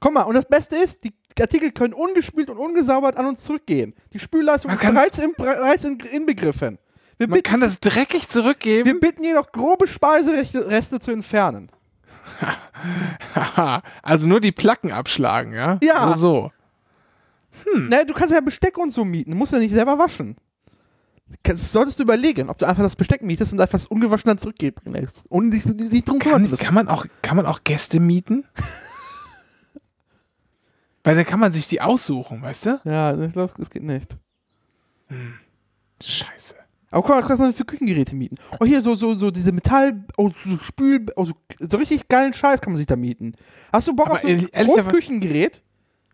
Guck mal, und das Beste ist, die Artikel können ungespült und ungesaubert an uns zurückgehen. Die Spülleistung ist bereits, im, bereits in, inbegriffen. Wir man bitten, kann das dreckig zurückgeben. wir bitten jedoch grobe Speisereste Reste zu entfernen. Also nur die Placken abschlagen, ja? Ja. So, so. Hm. Na, du kannst ja Besteck und so mieten, musst ja nicht selber waschen. Das solltest du überlegen, ob du einfach das Besteck mietest und einfach das ungewaschen dann zurückgeben lässt. Und dich dich drum kümmern Kann, kann, man auch, kann man auch Gäste mieten? Weil da kann man sich die aussuchen, weißt du? Ja, ich glaube, das geht nicht. Scheiße. Aber guck mal, was kannst du denn für Küchengeräte mieten? Oh, hier so, so, so diese Metall, oh, so Spül, oh, so, so richtig geilen Scheiß kann man sich da mieten. Hast du Bock Aber auf so ein ehrlicherweise- Großküchengerät?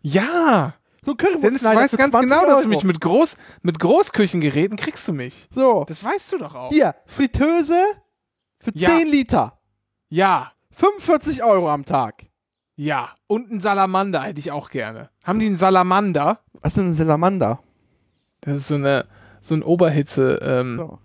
Ja, So ein Dennis, du weißt ganz 20 genau, dass du mich mit, Groß, mit Großküchengeräten kriegst du mich. So, Das weißt du doch auch. hier, Fritteuse für Ja. 10 Liter. Ja, 45 Euro am Tag. Ja. Und ein Salamander hätte ich auch gerne. Haben die einen Salamander? Was ist denn ein Salamander? Das ist so eine so ein Oberhitze ähm, So.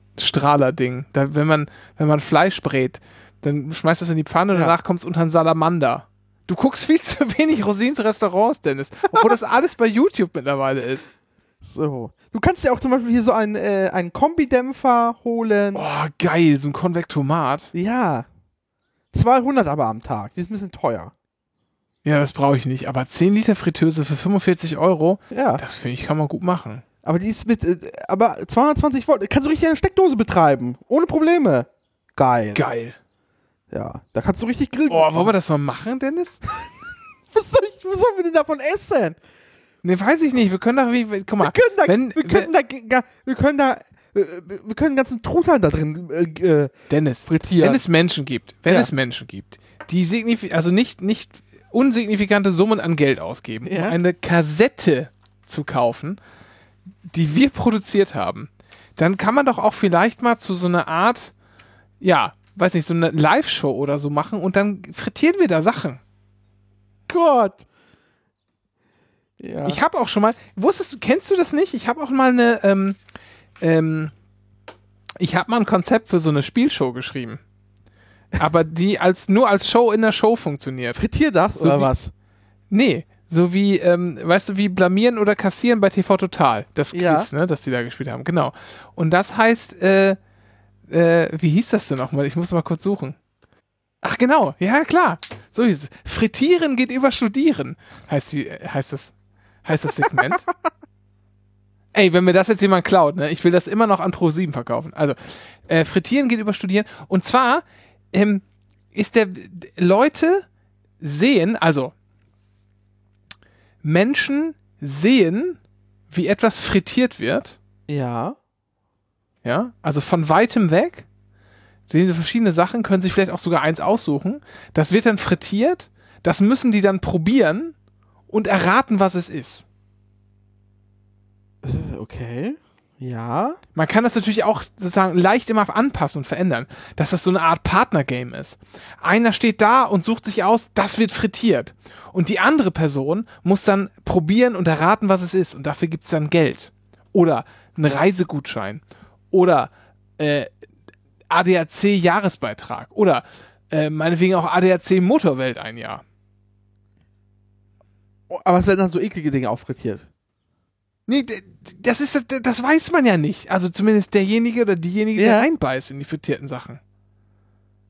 Wenn man wenn man Fleisch brät, Dann schmeißt du es in die Pfanne und Ja. danach kommt es unter einen Salamander. Du guckst viel zu wenig Rosins Restaurants, Dennis. Obwohl das alles bei YouTube mittlerweile ist. So. Du kannst ja auch zum Beispiel hier so einen, äh, einen Kombidämpfer holen. Oh, geil, so ein Konvektomat. Ja. 200 aber am Tag. Die ist ein bisschen teuer. Ja, das brauche ich nicht. Aber 10 Liter Fritteuse für 45 Euro, Ja. das finde ich, kann man gut machen. Aber die ist mit, äh, aber 220 Volt. Kannst du richtig eine Steckdose betreiben. Ohne Probleme. Geil. Geil. Ja. Da kannst du richtig grillen. Oh, wollen wir das mal machen, Dennis? was, soll ich, was sollen wir denn davon essen? Ne, weiß ich nicht. Wir können doch, wie, guck mal, Wir können da, wenn, wir können da, ga- wir können da, äh, wir können den ganzen Truthahn da drin äh, äh, Dennis, frittieren. wenn es Menschen gibt, wenn Ja. es Menschen gibt, die signif also nicht, nicht unsignifikante Summen an Geld ausgeben, Ja. um eine Kassette zu kaufen, die wir produziert haben, dann kann man doch auch vielleicht mal zu so einer Art, ja, weiß nicht, so eine Live-Show oder so machen und dann frittieren wir da Sachen. Gott. Ja. Ich habe auch schon mal, wusstest du, kennst du das nicht? Ich habe auch mal eine, ähm, ähm, ich habe mal ein Konzept für so eine Spielshow geschrieben. Aber die als nur als Show in der Show funktioniert. Frittier das So oder wie- was? Nee, so wie, ähm, weißt du, wie blamieren oder kassieren bei TV Total. Das Quiz, Ja. ne, das die da gespielt haben. Genau. Und das heißt, äh, äh, wie hieß das denn nochmal? Ich muss mal kurz suchen. Ach genau, ja klar. So hieß es. Frittieren geht über Studieren, heißt, die, äh, heißt, das, heißt das Segment. Ey, wenn mir das jetzt jemand klaut, ne, ich will das immer noch an Pro7 verkaufen. Also, äh, Frittieren geht über Studieren. Und zwar ähm, ist der Leute sehen, also Menschen sehen, wie etwas frittiert wird, Ja. ja, also von weitem weg, sehen sie verschiedene Sachen, können sich vielleicht auch sogar eins aussuchen. Das wird dann frittiert, das müssen die dann probieren und erraten, was es ist. Äh, Okay. Ja. Man kann das natürlich auch sozusagen leicht immer anpassen und verändern, dass das so eine Art Partnergame ist. Einer steht da und sucht sich aus, das wird frittiert. Und die andere Person muss dann probieren und erraten, was es ist. Und dafür gibt es dann Geld. Oder einen Reisegutschein. Oder äh, ADAC-Jahresbeitrag. Oder äh, meinetwegen auch ADAC Motorwelt ein Jahr. Oh, Aber es werden dann so eklige Dinge auch frittiert. Nee, das ist das, das weiß man ja nicht. Also zumindest derjenige oder diejenige, Ja. der reinbeißt in die frittierten Sachen.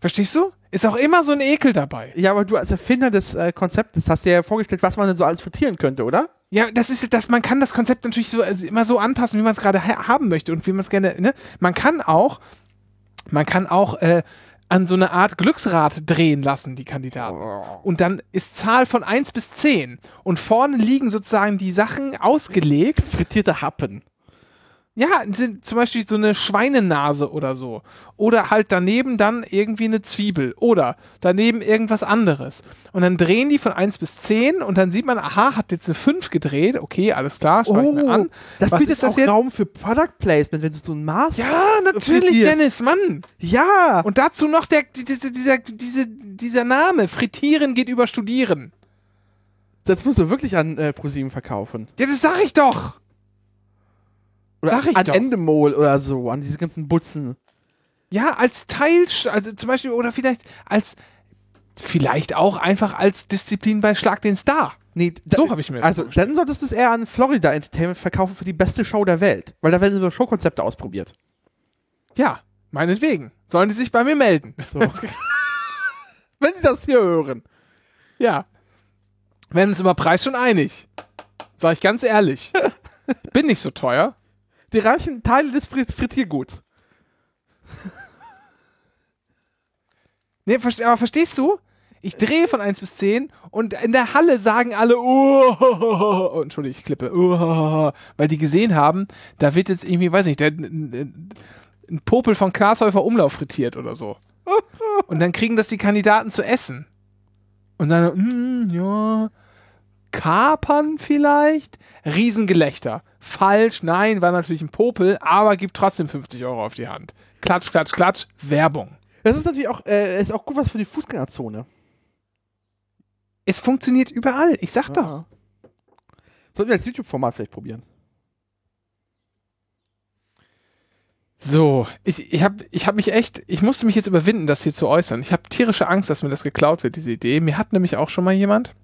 Verstehst du? Ist auch immer so ein Ekel dabei. Ja, aber du als Erfinder des äh, Konzeptes hast dir ja vorgestellt, was man denn so alles frittieren könnte, oder? Ja, das ist das, man kann das Konzept natürlich so also immer so anpassen, wie man es gerade ha haben möchte und wie man es gerne, ne? Man kann auch, man kann auch äh, an so eine Art Glücksrad drehen lassen, die Kandidaten. Und dann ist Zahl von 1 bis 10. Und vorne liegen sozusagen die Sachen ausgelegt. Frittierte Happen. Ja, sind zum Beispiel so eine Schweinenase oder so. Oder halt daneben dann irgendwie eine Zwiebel. Oder daneben irgendwas anderes. Und dann drehen die von 1 bis 10 und dann sieht man, aha, hat jetzt eine 5 gedreht. Okay, alles klar, schau mir an. Oh, das Was bietet auch jetzt? Raum für Product Placement, wenn du so ein Maß. Ja, natürlich, Frittiert. Dennis, Mann. Ja. Und dazu noch der, die- die- dieser, diese, dieser Name. Frittieren geht über Studieren. das musst du wirklich an äh, ProSieben verkaufen. Ja, das sag ich doch. Oder Sag ich an doch. Endemol oder so, an diese ganzen Butzen. Ja, als Teil, also zum Beispiel, oder vielleicht als, vielleicht auch einfach als Disziplin bei Schlag den Star. Nee, So hab ich mir Also, dann solltest du es eher an Florida Entertainment verkaufen für die beste Show der Welt. Weil da werden so Showkonzepte ausprobiert. Ja, meinetwegen. Sollen die sich bei mir melden? So. wenn sie das hier hören. Ja. Werden uns über Preis schon einig. Sag ich ganz ehrlich. Bin nicht so teuer. Die reichen Teile des Frit Frittierguts. Nee, aber verstehst du? Ich drehe von 1 bis 10 und in der Halle sagen alle, oh, oh, Entschuldigung, ich klippe, oh, weil die gesehen haben, da wird jetzt irgendwie, weiß nicht, der, ein ein Popel von Glashäufer Umlauf frittiert oder so. Und dann kriegen das die Kandidaten zu essen. Und dann, mm, ja, Kapern vielleicht? Riesengelächter. Falsch, nein, war natürlich ein Popel, aber gibt trotzdem 50 Euro auf die Hand. Klatsch, klatsch, klatsch, Werbung. Das ist natürlich auch, äh, ist auch gut was für die Fußgängerzone. Es funktioniert überall. Ich sag doch. Ja. Sollten wir als YouTube-Format vielleicht probieren. So, ich, ich habe ich hab mich echt, ich musste mich jetzt überwinden, das hier zu äußern. Ich habe tierische Angst, dass mir das geklaut wird, diese Idee. Mir hat nämlich auch schon mal jemand,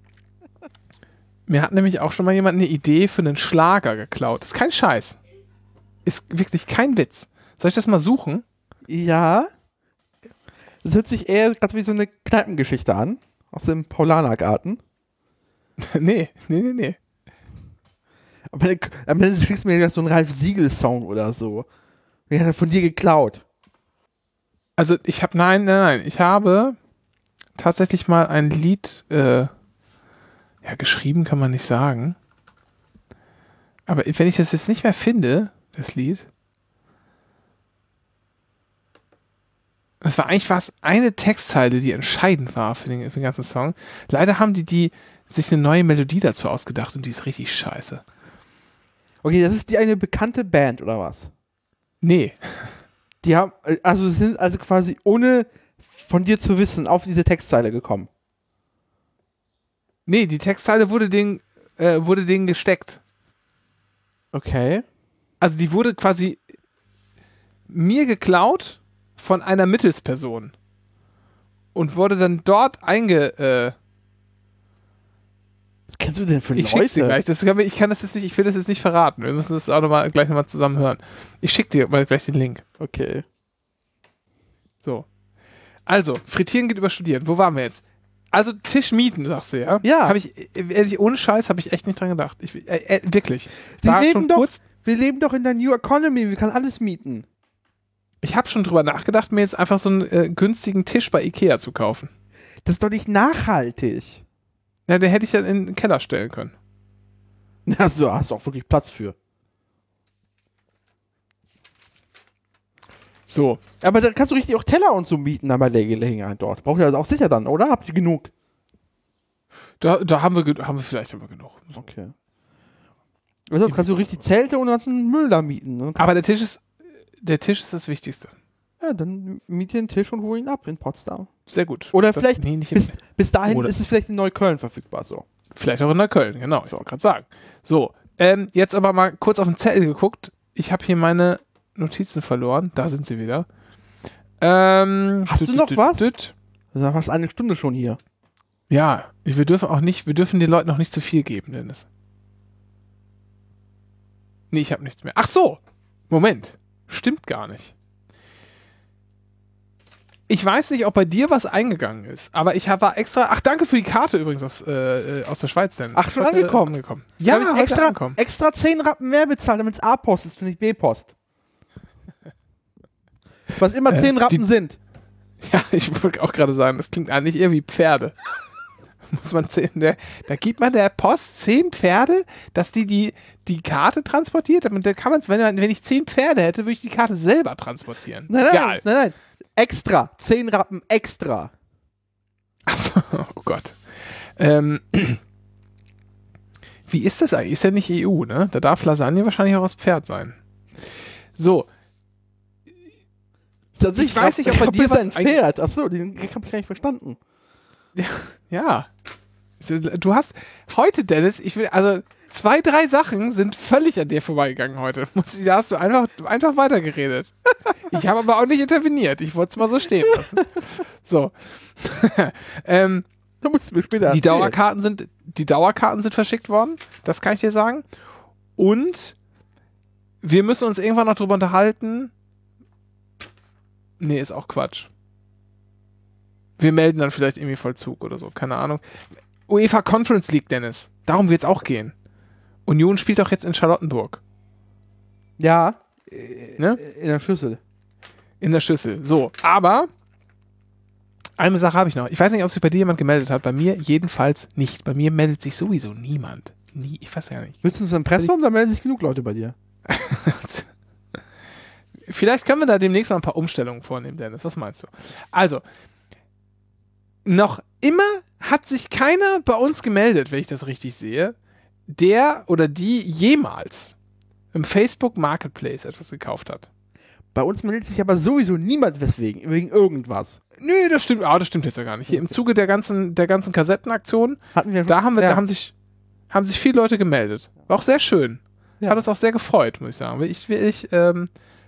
mir hat nämlich auch schon mal jemand eine Idee für einen Schlager geklaut. Ist kein Scheiß. Ist wirklich kein Witz. Soll ich das mal suchen? Ja. Das hört sich eher gerade wie so eine Kneipengeschichte an. Aus dem Paulanergarten. nee, nee, nee, nee. Aber am Ende kriegst du mir so einen Ralf Siegel-Song oder so. Wie hat er von dir geklaut? Also ich habe, nein, nein, nein, ich habe tatsächlich mal ein Lied, äh, ja, geschrieben kann man nicht sagen. Aber wenn ich das jetzt nicht mehr finde, das Lied, das war eigentlich fast eine Textzeile, die entscheidend war für den, für den ganzen Song. Leider haben die, die sich eine neue Melodie dazu ausgedacht und die ist richtig scheiße. Okay, das ist die eine bekannte Band oder was? Nee. Die haben, also sind also quasi ohne von dir zu wissen auf diese Textzeile gekommen. Nee, die Textzeile wurde denen, äh, wurde denen gesteckt. Okay. Also die wurde quasi mir geklaut von einer Mittelsperson und wurde dann dort einge. Äh, Was kennst du denn für ich schick's dir Leute? gleich. Das ich kann das jetzt nicht, ich will das jetzt nicht verraten. Wir müssen das auch noch mal, gleich nochmal zusammen hören. Ich schick dir mal gleich den Link. Okay. So. Also, frittieren geht über studieren. Wo waren wir jetzt? Also Tisch mieten, sagst du, ja? Ja. Habe ich, ehrlich, ohne Scheiß, habe ich echt nicht dran gedacht. Ich, äh, äh, wirklich. War leben doch- kurz, Wir leben doch in der New Economy, wir können alles mieten. ich habe schon drüber nachgedacht, mir jetzt einfach so einen äh, günstigen Tisch bei Ikea zu kaufen. Das ist doch nicht nachhaltig. Ja, den hätte ich dann in den Keller stellen können. Also hast du auch wirklich Platz für. So. Aber dann kannst du richtig auch Teller und so mieten dann bei der Gelegenheit dort. Braucht ihr das auch sicher dann, oder? Habt ihr genug? Da, da haben wir, haben wir vielleicht aber genug. Okay. Also kannst du richtig Zelte und ganzen Müll da mieten. Ne? Aber der Tisch ist, der Tisch ist das Wichtigste. Ja, dann miete den Tisch und hol ihn ab in Potsdam. Sehr gut. Oder Das- vielleicht nee, Bis, bis dahin Oder- ist es vielleicht in Neukölln verfügbar so. vielleicht auch in Neukölln, genau. Ich wollte gerade sagen. So, ähm, jetzt aber mal kurz auf den Zettel geguckt. Ich habe hier meine Notizen verloren. Da sind sie wieder. Ähm, Hast du noch was? düt. Wir sind fast eine Stunde schon hier. Ja, wir dürfen auch nicht, wir dürfen den Leuten noch nicht zu viel geben, Dennis. Nee, ich habe nichts mehr. Ach so, Moment. Stimmt gar nicht. Ich weiß nicht, ob bei dir was eingegangen ist, aber ich war extra. Ach, danke für die Karte übrigens aus, äh, äh, aus der Schweiz, denn. Ach, schon Heute angekommen? angekommen. Ja, extra, angekommen. extra 10 Rappen mehr bezahlt, damit es A-Post ist nicht B-Post. Was immer Äh, 10 Rappen die- sind. Ja, ich wollte auch gerade sagen, das klingt eigentlich eher wie Pferde. Muss man zehn, der, da gibt man der Post zehn Pferde, dass die die, die Karte transportiert. Und da kann man, wenn, wenn ich zehn Pferde hätte, würde ich die Karte selber transportieren. Nein, nein, Geil. nein, nein. Extra. 10 Rappen extra. Achso, oh Gott. Ähm, wie ist das eigentlich? Ist ja nicht EU, ne? Da darf Lasagne wahrscheinlich auch aus Pferd sein. So, Ich weiß nicht, ob bei dir ist was ein Pferd. Achso, den Gag hab ich gar nicht verstanden. Ja. Du hast heute, Dennis, ich will, also zwei, drei Sachen sind völlig an dir vorbeigegangen heute. Da hast du einfach, einfach weitergeredet. Ich habe aber auch nicht interveniert. Ich wollte es mal so stehen lassen. So. ähm, Da musst du mir später die. Dauerkarten sind, die Dauerkarten sind verschickt worden. Das kann ich dir sagen. Und wir müssen uns irgendwann noch drüber unterhalten. Nee, ist auch Quatsch. Wir melden dann vielleicht irgendwie Vollzug oder so, keine Ahnung. UEFA Conference League, Dennis. Darum wird es auch gehen. Union spielt doch jetzt in Charlottenburg. Ja, Ne? in der Schüssel. In der Schüssel. So, aber eine Sache habe ich noch. Ich weiß nicht, ob sich bei dir jemand gemeldet hat. Bei mir jedenfalls nicht. Bei mir meldet sich sowieso niemand. Nie. Ich weiß ja nicht. Willst du ins Impressum? Da melden sich genug Leute bei dir. Vielleicht können wir da demnächst mal ein paar Umstellungen vornehmen, Dennis. Was meinst du? Also, noch immer hat sich keiner bei uns gemeldet, wenn ich das richtig sehe, der oder die jemals im Facebook Marketplace etwas gekauft hat. Bei uns meldet sich aber sowieso niemand weswegen, wegen irgendwas. Nö, das stimmt, ah, das stimmt jetzt ja gar nicht. Hier im Zuge der ganzen, der ganzen Kassettenaktion, Hatten wir da haben wir, ja. da haben sich, haben sich viele Leute gemeldet. War auch sehr schön. Ja. Hat uns auch sehr gefreut, muss ich sagen. Ich, ich ähm,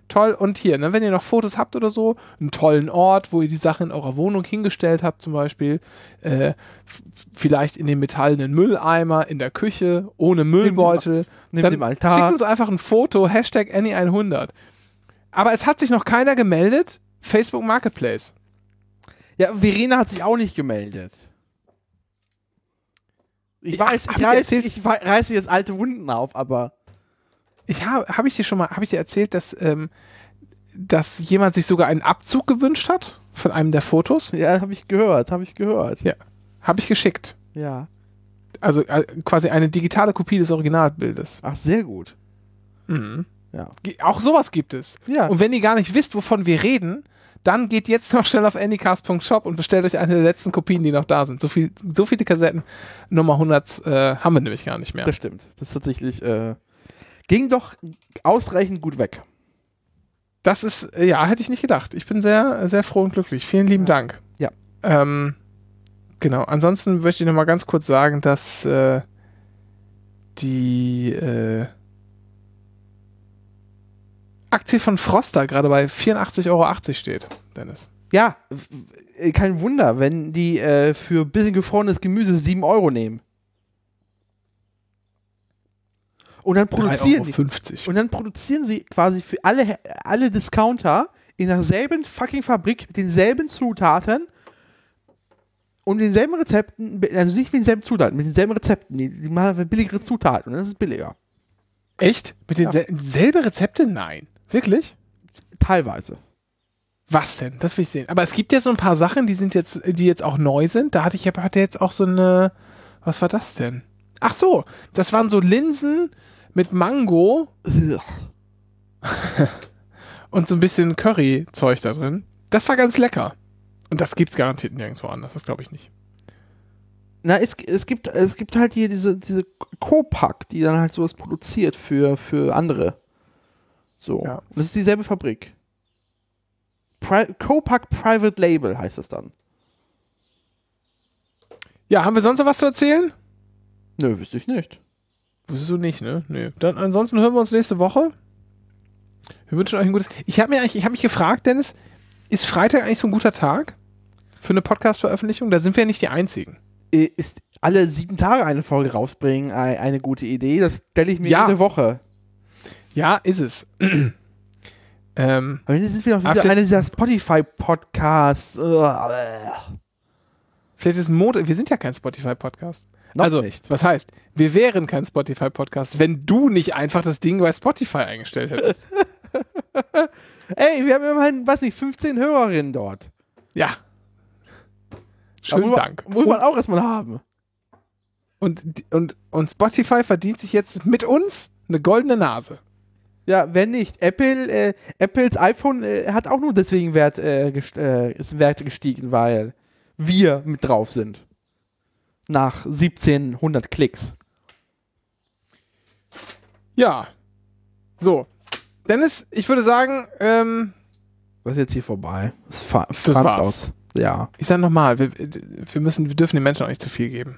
toll. Und hier, ne, wenn ihr noch Fotos habt oder so, einen tollen Ort, wo ihr die Sachen in eurer Wohnung hingestellt habt, zum Beispiel, äh, vielleicht in den metallenen Mülleimer in der Küche, ohne Müllbeutel, neben dann dem Altar. schickt uns einfach ein Foto, Hashtag Annie100. Aber es hat sich noch keiner gemeldet, Facebook Marketplace. Ja, Verena hat sich auch nicht gemeldet. Ich weiß, ich, ich reiß, erzählt? ich reiße jetzt alte Wunden auf, aber Ich habe, habe ich dir schon mal, habe ich dir erzählt, dass, ähm, dass jemand sich sogar einen Abzug gewünscht hat von einem der Fotos? ja, habe ich gehört, habe ich gehört. Ja. Habe ich geschickt. ja. Also äh, quasi eine digitale Kopie des Originalbildes. Ach, sehr gut. Mhm. Ja. Auch sowas gibt es. Ja. Und wenn ihr gar nicht wisst, wovon wir reden, dann geht jetzt noch schnell auf anycast.shop und bestellt euch eine der letzten Kopien, die noch da sind. So, viel, so viele Kassetten, Nummer 100, äh, haben wir nämlich gar nicht mehr. Das stimmt. Das ist tatsächlich, äh, ging doch ausreichend gut weg. Das ist, äh, ja, hätte ich nicht gedacht. Ich bin sehr, sehr froh und glücklich. Vielen lieben Dank. Ja. Ähm, genau. Ansonsten möchte ich noch mal ganz kurz sagen, dass äh, die äh, Aktie von Froster gerade bei 84,80 Euro steht, Dennis. Ja, kein Wunder, wenn die äh, für ein bisschen gefrorenes Gemüse 7 Euro nehmen. Und dann produzieren die. 3,50 Euro. Und dann produzieren sie quasi für alle, alle Discounter in derselben fucking Fabrik mit denselben Zutaten und denselben Rezepten, also nicht mit denselben Zutaten, mit denselben Rezepten. Die, die machen billigere Zutaten und das ist billiger. Echt? Mit den sel selbe Rezepte? Nein. Wirklich? Teilweise. Was denn? Das will ich sehen. Aber es gibt ja so ein paar Sachen, die sind jetzt, die jetzt auch neu sind. Da hatte ich hatte jetzt auch so eine. Was war das denn? Ach so, das waren so Linsen mit Mango und so ein bisschen Curry-Zeug da drin. Das war ganz lecker. Und das gibt's garantiert nirgendwo anders. Das glaube ich nicht. Na, es, es, gibt, es gibt halt hier diese, diese Copac, die dann halt sowas produziert für, für andere. So. Ja. Das ist dieselbe Fabrik. Pri Copac Private Label heißt das dann. Ja, haben wir sonst noch was zu erzählen? Nö, wüsste ich nicht. Wusstest du nicht, ne? Nö. Dann ansonsten hören wir uns nächste Woche. Wir wünschen euch ein gutes. Ich habe mir eigentlich, ich habe mich gefragt, Dennis, ist Freitag eigentlich so ein guter Tag für eine Podcast-Veröffentlichung? Da sind wir ja nicht die einzigen. Äh, Ist alle sieben Tage eine Folge rausbringen ei- eine gute Idee? Das stelle ich mir Ja. jede Woche. Ja, ist es. ähm, Aber jetzt sind wir noch wieder der- einer dieser Spotify-Podcasts. Vielleicht ist Mode. Wir sind ja kein Spotify-Podcast. Also, nicht. was heißt, wir wären kein Spotify-Podcast, wenn du nicht einfach das Ding bei Spotify eingestellt hättest. Ey, wir haben immerhin, weiß nicht, 15 Hörerinnen dort. ja. Schönen muss man- Dank. Muss man auch erstmal haben. Und, und, und Spotify verdient sich jetzt mit uns eine goldene Nase. Ja, wenn nicht. Apple, äh, Apples iPhone äh, hat auch nur deswegen Wert, äh, gest äh, ist Wert gestiegen, weil wir mit drauf sind. Nach 1700 Klicks. Ja. So. Dennis, ich würde sagen, ähm, Was ist jetzt hier vorbei? Das, fa Das war's. aus. Ja. ich sag nochmal, wir, wir müssen, wir dürfen den Menschen auch nicht zu viel geben.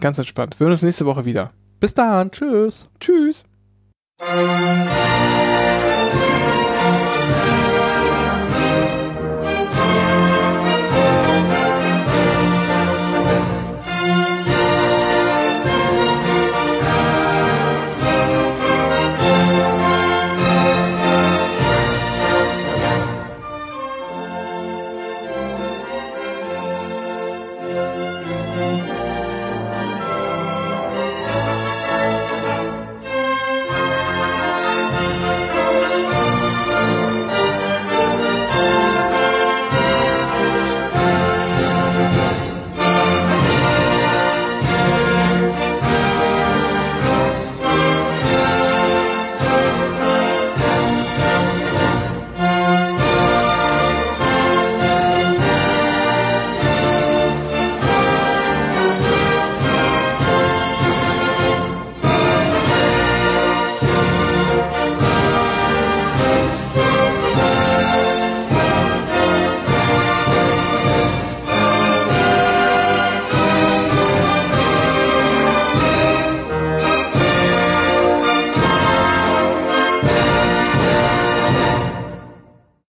Ganz entspannt. Wir hören uns nächste Woche wieder. Bis dann. Tschüss. Tschüss.